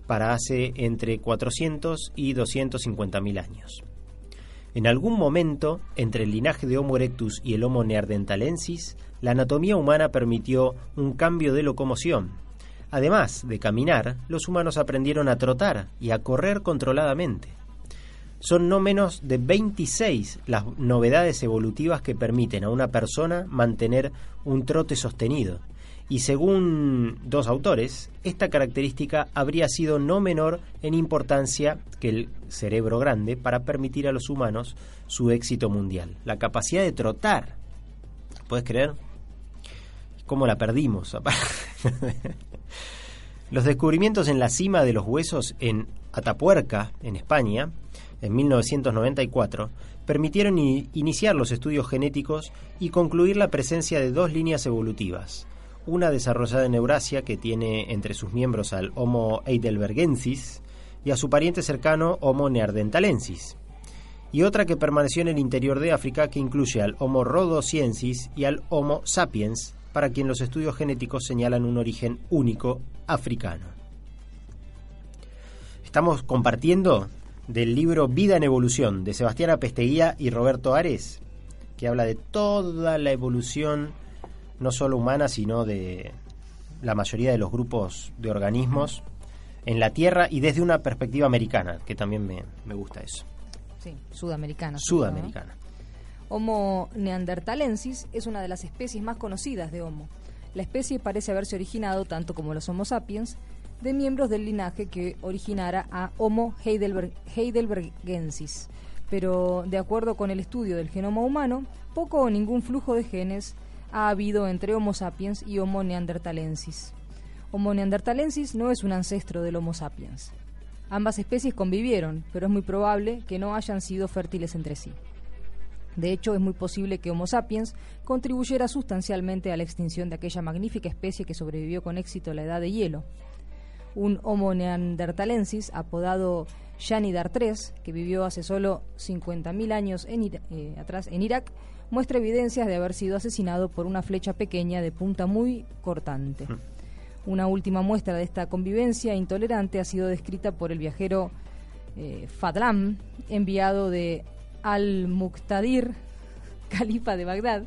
Speaker 1: para hace entre 400 y 250.000 años. En algún momento, entre el linaje de Homo erectus y el Homo neanderthalensis, la anatomía humana permitió un cambio de locomoción. Además de caminar, los humanos aprendieron a trotar y a correr controladamente. Son no menos de 26 las novedades evolutivas que permiten a una persona mantener un trote sostenido. Y según dos autores, esta característica habría sido no menor en importancia que el cerebro grande para permitir a los humanos su éxito mundial. La capacidad de trotar. ¿Puedes creer? ¿Cómo la perdimos? [LAUGHS] los descubrimientos en la cima de los huesos en Atapuerca, en España, en 1994, permitieron iniciar los estudios genéticos y concluir la presencia de dos líneas evolutivas. Una desarrollada en Eurasia que tiene entre sus miembros al Homo heidelbergensis y a su pariente cercano Homo neanderthalensis. Y otra que permaneció en el interior de África que incluye al Homo rhodosiensis y al Homo sapiens, para quien los estudios genéticos señalan un origen único africano. Estamos compartiendo del libro Vida en Evolución de Sebastián Apesteguía y Roberto Ares, que habla de toda la evolución, no solo humana, sino de la mayoría de los grupos de organismos en la Tierra y desde una perspectiva americana, que también me, me gusta eso.
Speaker 3: Sí, sudamericana.
Speaker 1: Sudamericana.
Speaker 3: Homo neanderthalensis es una de las especies más conocidas de Homo. La especie parece haberse originado, tanto como los Homo sapiens, de miembros del linaje que originara a Homo heidelbergensis. Pero de acuerdo con el estudio del genoma humano, poco o ningún flujo de genes ha habido entre Homo sapiens y Homo neanderthalensis. Homo neanderthalensis no es un ancestro del Homo sapiens. Ambas especies convivieron, pero es muy probable que no hayan sido fértiles entre sí. De hecho, es muy posible que Homo sapiens contribuyera sustancialmente a la extinción de aquella magnífica especie que sobrevivió con éxito a la edad de hielo un Homo neanderthalensis apodado Yanidar III, que vivió hace solo 50.000 años en eh, atrás en Irak, muestra evidencias de haber sido asesinado por una flecha pequeña de punta muy cortante. Hmm. Una última muestra de esta convivencia intolerante ha sido descrita por el viajero eh, Fadlam, enviado de Al-Muqtadir, [LAUGHS] califa de Bagdad,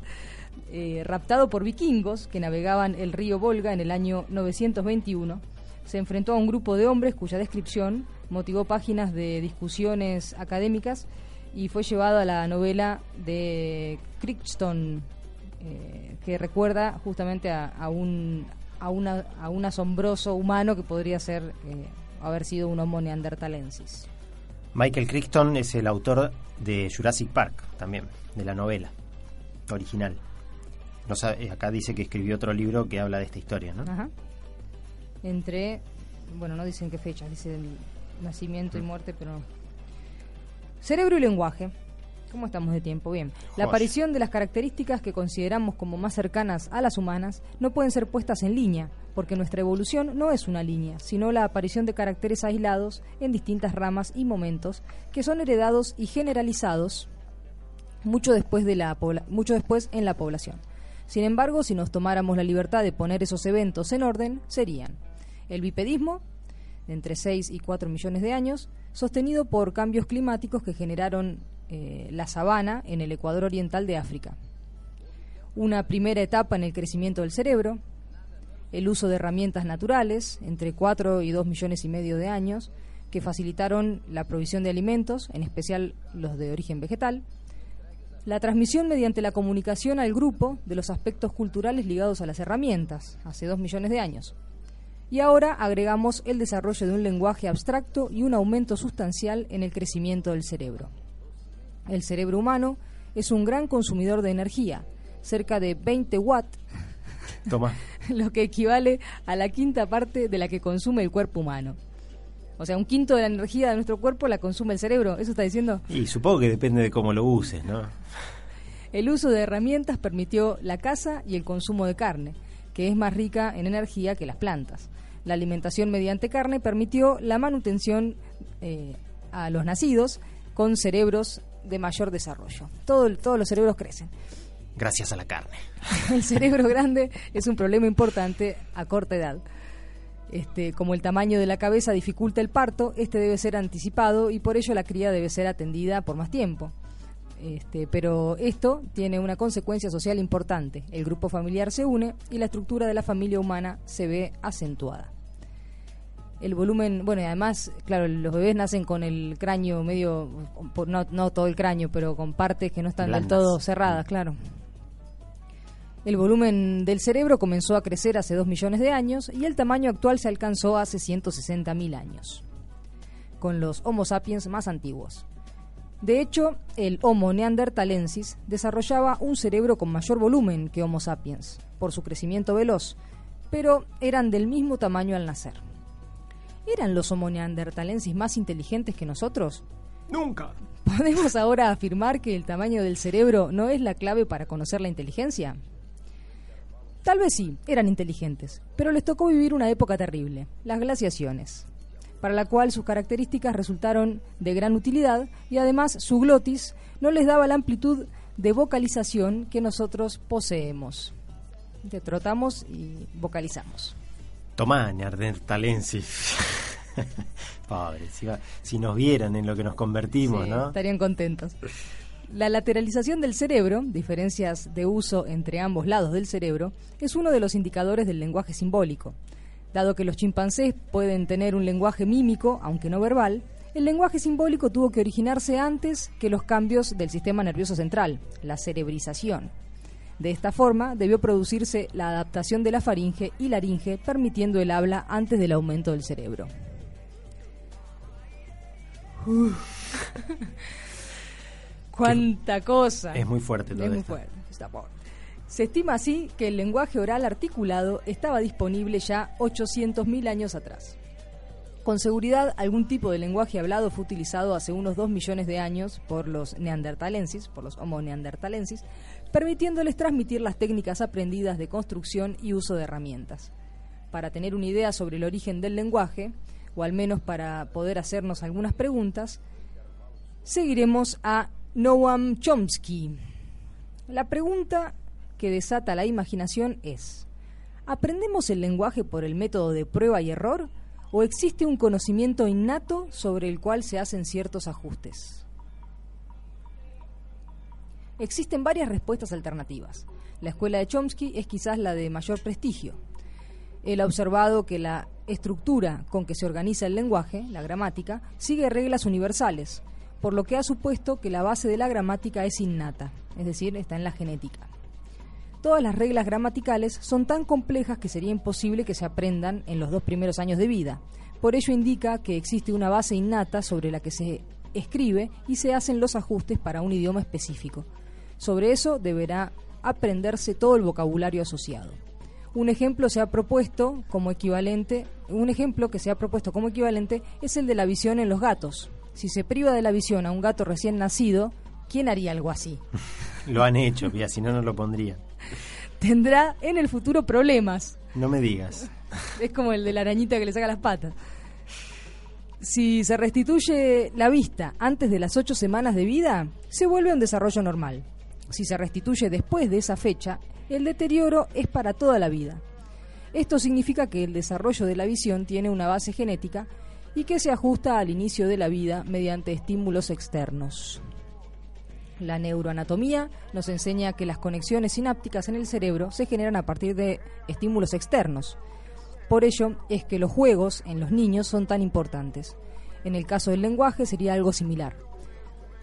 Speaker 3: eh, raptado por vikingos que navegaban el río Volga en el año 921 se enfrentó a un grupo de hombres cuya descripción motivó páginas de discusiones académicas y fue llevado a la novela de Crichton, eh, que recuerda justamente a, un, a, una, a un asombroso humano que podría ser eh, haber sido un homo neandertalensis.
Speaker 1: Michael Crichton es el autor de Jurassic Park, también, de la novela original. No sabe, acá dice que escribió otro libro que habla de esta historia, ¿no? Ajá
Speaker 3: entre, bueno, no dicen qué fecha, dice nacimiento y mm. muerte, pero... Cerebro y lenguaje. ¿Cómo estamos de tiempo? Bien. La aparición de las características que consideramos como más cercanas a las humanas no pueden ser puestas en línea, porque nuestra evolución no es una línea, sino la aparición de caracteres aislados en distintas ramas y momentos que son heredados y generalizados mucho después, de la mucho después en la población. Sin embargo, si nos tomáramos la libertad de poner esos eventos en orden, serían el bipedismo, de entre 6 y 4 millones de años, sostenido por cambios climáticos que generaron eh, la sabana en el Ecuador oriental de África. Una primera etapa en el crecimiento del cerebro, el uso de herramientas naturales, entre 4 y 2 millones y medio de años, que facilitaron la provisión de alimentos, en especial los de origen vegetal, la transmisión mediante la comunicación al grupo de los aspectos culturales ligados a las herramientas, hace dos millones de años. Y ahora agregamos el desarrollo de un lenguaje abstracto y un aumento sustancial en el crecimiento del cerebro. El cerebro humano es un gran consumidor de energía, cerca de 20 watts, [LAUGHS] lo que equivale a la quinta parte de la que consume el cuerpo humano. O sea, un quinto de la energía de nuestro cuerpo la consume el cerebro, ¿eso está diciendo?
Speaker 1: Y supongo que depende de cómo lo uses, ¿no?
Speaker 3: El uso de herramientas permitió la caza y el consumo de carne, que es más rica en energía que las plantas. La alimentación mediante carne permitió la manutención eh, a los nacidos con cerebros de mayor desarrollo. Todo, todos los cerebros crecen.
Speaker 1: Gracias a la carne. [LAUGHS]
Speaker 3: El cerebro grande es un problema importante a corta edad. Este, como el tamaño de la cabeza dificulta el parto, este debe ser anticipado y por ello la cría debe ser atendida por más tiempo. Este, pero esto tiene una consecuencia social importante. El grupo familiar se une y la estructura de la familia humana se ve acentuada. El volumen, bueno, y además, claro, los bebés nacen con el cráneo medio, no, no todo el cráneo, pero con partes que no están del todo cerradas, claro. El volumen del cerebro comenzó a crecer hace 2 millones de años y el tamaño actual se alcanzó hace 160.000 años, con los Homo sapiens más antiguos. De hecho, el Homo neanderthalensis desarrollaba un cerebro con mayor volumen que Homo sapiens, por su crecimiento veloz, pero eran del mismo tamaño al nacer. ¿Eran los Homo neanderthalensis más inteligentes que nosotros?
Speaker 1: Nunca.
Speaker 3: ¿Podemos ahora afirmar que el tamaño del cerebro no es la clave para conocer la inteligencia? Tal vez sí, eran inteligentes, pero les tocó vivir una época terrible, las glaciaciones, para la cual sus características resultaron de gran utilidad y además su glotis no les daba la amplitud de vocalización que nosotros poseemos. Te trotamos y vocalizamos.
Speaker 1: Tomá, neandertalensis. [LAUGHS] Pobre, si, va- si nos vieran en lo que nos convertimos,
Speaker 3: Sí,
Speaker 1: ¿no?
Speaker 3: Estarían contentos. La lateralización del cerebro, diferencias de uso entre ambos lados del cerebro, es uno de los indicadores del lenguaje simbólico. Dado que los chimpancés pueden tener un lenguaje mímico, aunque no verbal, el lenguaje simbólico tuvo que originarse antes que los cambios del sistema nervioso central, la cerebrización. De esta forma, debió producirse la adaptación de la faringe y laringe, permitiendo el habla antes del aumento del cerebro. [LAUGHS] ¡Cuánta cosa!
Speaker 1: Es muy fuerte todo
Speaker 3: Es muy
Speaker 1: esto.
Speaker 3: fuerte, está fuerte. Se estima así que el lenguaje oral articulado estaba disponible ya 800.000 años atrás. Con seguridad, algún tipo de lenguaje hablado fue utilizado hace unos 2 millones de años por los neandertalensis, por los homo neandertalensis, permitiéndoles transmitir las técnicas aprendidas de construcción y uso de herramientas. Para tener una idea sobre el origen del lenguaje, o al menos para poder hacernos algunas preguntas, seguiremos a Noam Chomsky. La pregunta que desata la imaginación es, ¿aprendemos el lenguaje por el método de prueba y error o existe un conocimiento innato sobre el cual se hacen ciertos ajustes? Existen varias respuestas alternativas. La escuela de Chomsky es quizás la de mayor prestigio. Él ha observado que la estructura con que se organiza el lenguaje, la gramática, sigue reglas universales, por lo que ha supuesto que la base de la gramática es innata, es decir, está en la genética. Todas las reglas gramaticales son tan complejas que sería imposible que se aprendan en los dos primeros años de vida. Por ello indica que existe una base innata sobre la que se escribe y se hacen los ajustes para un idioma específico. Sobre eso deberá aprenderse todo el vocabulario asociado. Un ejemplo se ha propuesto como equivalente, un ejemplo que se ha propuesto como equivalente es el de la visión en los gatos. Si se priva de la visión a un gato recién nacido, ¿quién haría algo así? [LAUGHS]
Speaker 1: Lo han hecho, si no, no lo pondría. [LAUGHS]
Speaker 3: Tendrá en el futuro problemas.
Speaker 1: No me digas.
Speaker 3: Es como el de la arañita que le saca las patas. Si se restituye la vista antes de las ocho semanas de vida, se vuelve a un desarrollo normal. Si se restituye después de esa fecha, el deterioro es para toda la vida. Esto significa que el desarrollo de la visión tiene una base genética y que se ajusta al inicio de la vida mediante estímulos externos. La neuroanatomía nos enseña que las conexiones sinápticas en el cerebro se generan a partir de estímulos externos. Por ello es que los juegos en los niños son tan importantes. En el caso del lenguaje sería algo similar.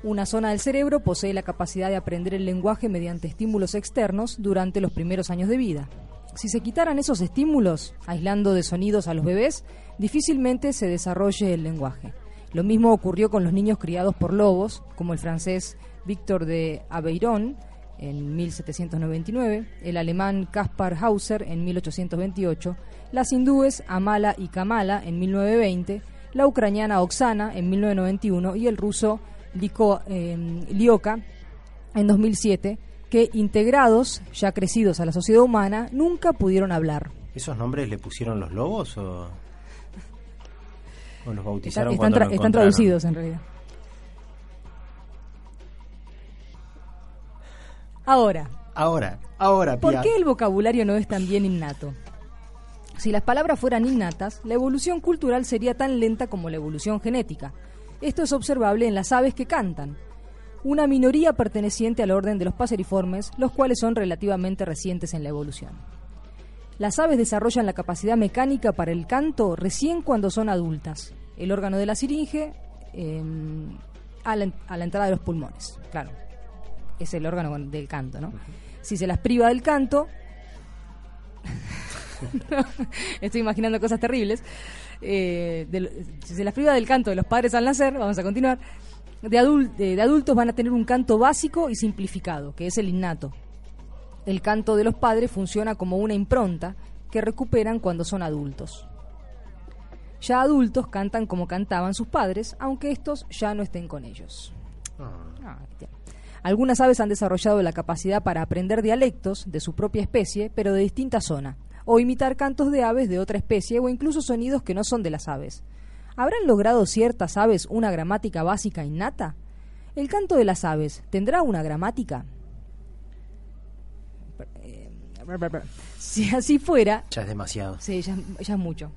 Speaker 3: Una zona del cerebro posee la capacidad de aprender el lenguaje mediante estímulos externos durante los primeros años de vida. Si se quitaran esos estímulos, aislando de sonidos a los bebés, difícilmente se desarrolle el lenguaje. Lo mismo ocurrió con los niños criados por lobos, como el francés Victor de Aveyron en 1799, el alemán Kaspar Hauser en 1828, las hindúes Amala y Kamala en 1920, la ucraniana Oksana en 1991 y el ruso Liko, eh, Lioka en 2007, que integrados, ya crecidos a la sociedad humana, nunca pudieron hablar.
Speaker 1: ¿Esos nombres le pusieron los lobos o, o los bautizaron
Speaker 3: están
Speaker 1: cuando
Speaker 3: tra-
Speaker 1: lo
Speaker 3: están
Speaker 1: encontraron?
Speaker 3: traducidos en realidad. Ahora,
Speaker 1: Ahora, ahora,
Speaker 3: ¿Por qué el vocabulario no es tan bien innato? Si las palabras fueran innatas, la evolución cultural sería tan lenta como la evolución genética. Esto es observable en las aves que cantan, una minoría perteneciente al orden de los paseriformes, los cuales son relativamente recientes en la evolución. Las aves desarrollan la capacidad mecánica para el canto recién cuando son adultas. El órgano de la siringe eh, a, la, a la entrada de los pulmones, claro. Es el órgano del canto, ¿no? Si se las priva del canto, [LAUGHS] estoy imaginando cosas terribles. Eh, si se las priva del canto de los padres al nacer, vamos a continuar, de, adul- de- de adultos van a tener un canto básico y simplificado, que es el innato. El canto de los padres funciona como una impronta que recuperan cuando son adultos. Ya adultos cantan como cantaban sus padres, aunque estos ya no estén con ellos. Ah, tierno. Algunas aves han desarrollado la capacidad para aprender dialectos de su propia especie, pero de distinta zona, o imitar cantos de aves de otra especie o incluso sonidos que no son de las aves. ¿Habrán logrado ciertas aves una gramática básica innata? ¿El canto de las aves tendrá una gramática? Si así fuera,
Speaker 1: Ya es demasiado.
Speaker 3: sí, ya, ya es mucho.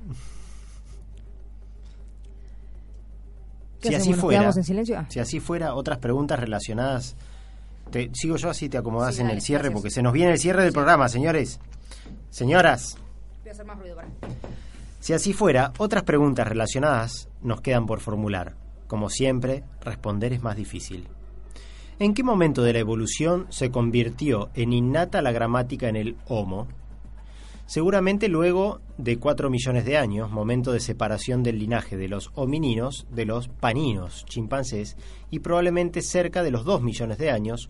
Speaker 3: ¿Qué
Speaker 1: Si
Speaker 3: hacemos?
Speaker 1: así
Speaker 3: ¿Nos
Speaker 1: fuera,
Speaker 3: quedamos en silencio? Ah.
Speaker 1: si así fuera, otras preguntas relacionadas. Te, sigo yo así te acomodas
Speaker 3: Sí,
Speaker 1: en
Speaker 3: dale,
Speaker 1: el cierre
Speaker 3: gracias.
Speaker 1: porque se nos viene el cierre del programa, señores. Señoras,
Speaker 3: Voy a hacer más ruido para.
Speaker 1: si así fuera, otras preguntas relacionadas nos quedan por formular. Como siempre, responder es más difícil. ¿En qué momento de la evolución se convirtió en innata la gramática en el Homo? Seguramente luego de 4 millones de años, momento de separación del linaje de los homininos de los paninos, chimpancés, y probablemente cerca de los 2 millones de años,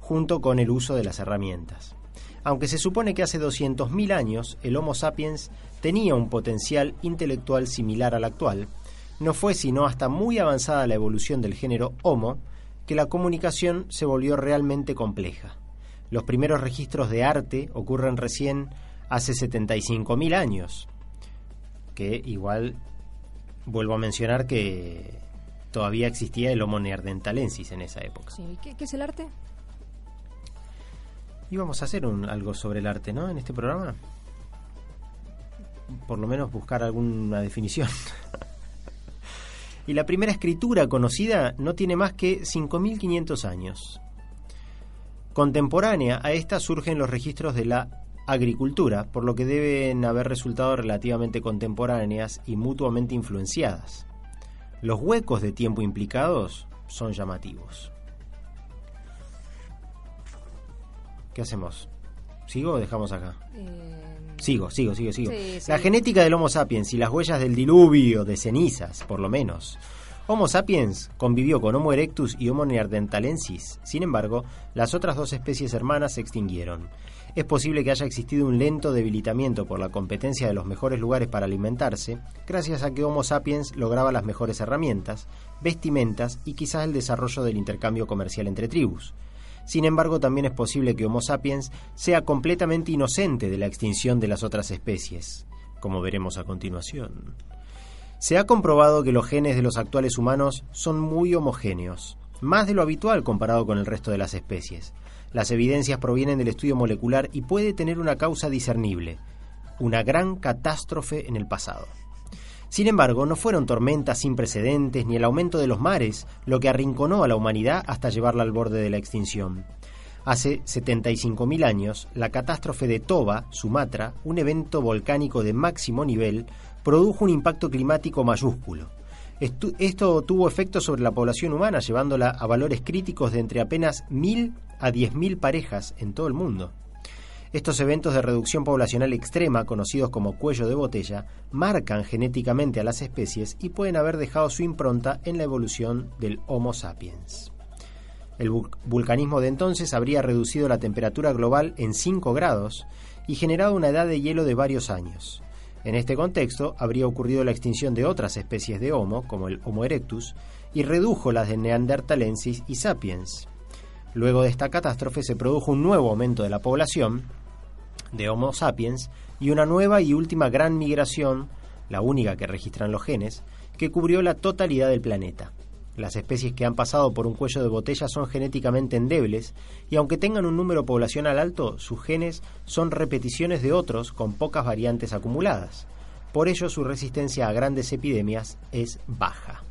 Speaker 1: junto con el uso de las herramientas. Aunque se supone que hace 200.000 años el Homo sapiens tenía un potencial intelectual similar al actual, no fue sino hasta muy avanzada la evolución del género Homo que la comunicación se volvió realmente compleja. Los primeros registros de arte ocurren recién hace 75.000 años, que igual vuelvo a mencionar que todavía existía el Homo neanderthalensis en esa época.
Speaker 3: Sí, ¿qué, qué es el arte?
Speaker 1: Íbamos a hacer un, algo sobre el arte, ¿no? En este programa. Por lo menos buscar alguna definición. [LAUGHS] y la primera escritura conocida no tiene más que 5.500 años. Contemporánea a esta surgen los registros de la agricultura, por lo que deben haber resultado relativamente contemporáneas y mutuamente influenciadas. Los huecos de tiempo implicados son llamativos. ¿Qué hacemos? ¿Sigo o dejamos acá? Sigo, sigo, sigo, sigo.
Speaker 3: Sí, sí.
Speaker 1: La genética del Homo sapiens y las huellas del diluvio de cenizas, por lo menos. Homo sapiens convivió con Homo erectus y Homo neanderthalensis. Sin embargo, las otras dos especies hermanas se extinguieron. Es posible que haya existido un lento debilitamiento por la competencia de los mejores lugares para alimentarse, gracias a que Homo sapiens lograba las mejores herramientas, vestimentas y quizás el desarrollo del intercambio comercial entre tribus. Sin embargo, también es posible que Homo sapiens sea completamente inocente de la extinción de las otras especies, como veremos a continuación. Se ha comprobado que los genes de los actuales humanos son muy homogéneos, más de lo habitual comparado con el resto de las especies. Las evidencias provienen del estudio molecular y puede tener una causa discernible, una gran catástrofe en el pasado. Sin embargo, no fueron tormentas sin precedentes ni el aumento de los mares lo que arrinconó a la humanidad hasta llevarla al borde de la extinción. Hace 75.000 años, la catástrofe de Toba, Sumatra, un evento volcánico de máximo nivel, produjo un impacto climático mayúsculo. Esto tuvo efecto sobre la población humana, llevándola a valores críticos de entre apenas 1.000 a 10.000 parejas en todo el mundo. Estos eventos de reducción poblacional extrema, conocidos como cuello de botella, marcan genéticamente a las especies y pueden haber dejado su impronta en la evolución del Homo sapiens. El vul- vulcanismo de entonces habría reducido la temperatura global en 5 grados y generado una edad de hielo de varios años. En este contexto, habría ocurrido la extinción de otras especies de Homo, como el Homo erectus, y redujo las de Neanderthalensis y Sapiens. Luego de esta catástrofe se produjo un nuevo aumento de la población de Homo sapiens y una nueva y última gran migración, la única que registran los genes, que cubrió la totalidad del planeta. Las especies que han pasado por un cuello de botella son genéticamente endebles y aunque tengan un número poblacional alto, sus genes son repeticiones de otros con pocas variantes acumuladas. Por ello su resistencia a grandes epidemias es baja.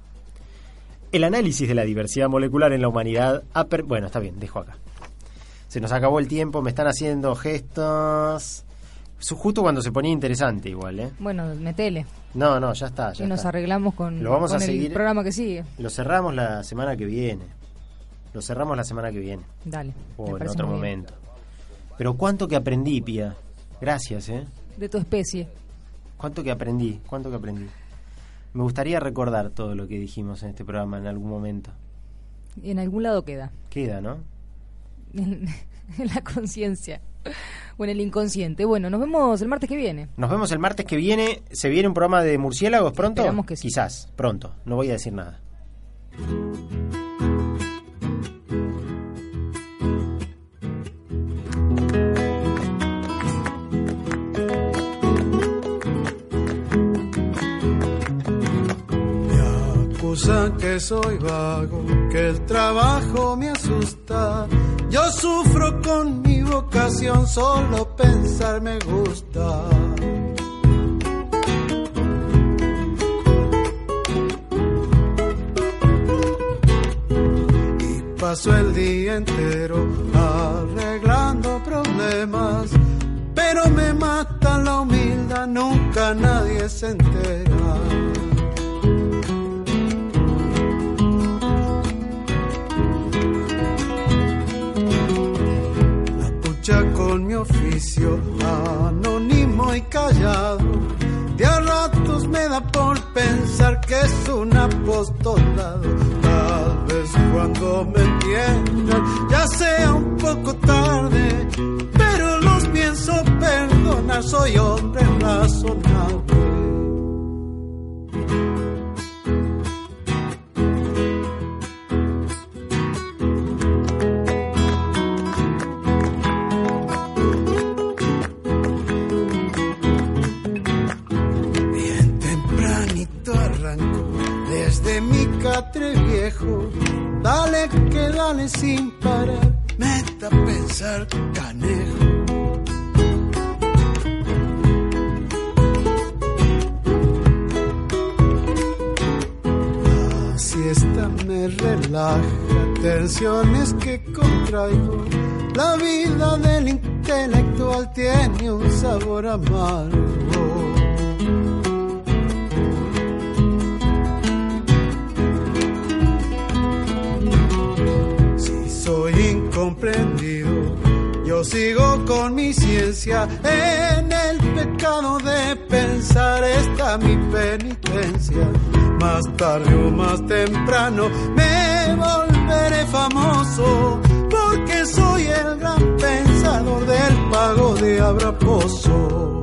Speaker 1: El análisis de la diversidad molecular en la humanidad ha per- Bueno, está bien, dejo acá. Se nos acabó el tiempo, me están haciendo gestos. Justo cuando se ponía interesante igual, ¿eh?
Speaker 3: Bueno, metele.
Speaker 1: No, no, ya está, ya
Speaker 3: y nos
Speaker 1: está.
Speaker 3: arreglamos con,
Speaker 1: Lo vamos
Speaker 3: con
Speaker 1: a
Speaker 3: el
Speaker 1: seguir.
Speaker 3: programa que sigue.
Speaker 1: Lo cerramos la semana que viene. Lo cerramos la semana que viene.
Speaker 3: Dale.
Speaker 1: O en otro
Speaker 3: bien.
Speaker 1: momento. Pero cuánto que aprendí, Pia. Gracias, ¿eh?
Speaker 3: De tu especie.
Speaker 1: Cuánto que aprendí, cuánto que aprendí. Me gustaría recordar todo lo que dijimos en este programa en algún momento.
Speaker 3: En algún lado queda.
Speaker 1: Queda, ¿no?
Speaker 3: En, [LAUGHS] en la conciencia. O en el inconsciente. Bueno, nos vemos el martes que viene.
Speaker 1: Nos vemos el martes que viene. ¿Se viene un programa de murciélagos pronto?
Speaker 3: Que sí.
Speaker 1: Quizás, pronto. No voy a decir nada.
Speaker 10: Acusan que soy vago, que el trabajo me asusta. Yo sufro con mi vocación, solo pensar me gusta. Y paso el día entero arreglando problemas, pero me mata la humildad, nunca nadie se entera. Oficio, anónimo y callado. De a ratos me da por pensar que es un apostolado. Tal vez cuando me entiendan ya sea un poco tarde, pero los pienso perdonar, soy hombre razonable. Catre viejo. Dale que dale sin parar, meta a pensar canejo. La siesta me relaja, tensiones que contraigo. La vida del intelectual tiene un sabor amargo. Incomprendido, yo sigo con mi ciencia. En el pecado de pensar está mi penitencia. Más tarde o más temprano me volveré famoso. Porque soy el gran pensador del pago de Abraposo.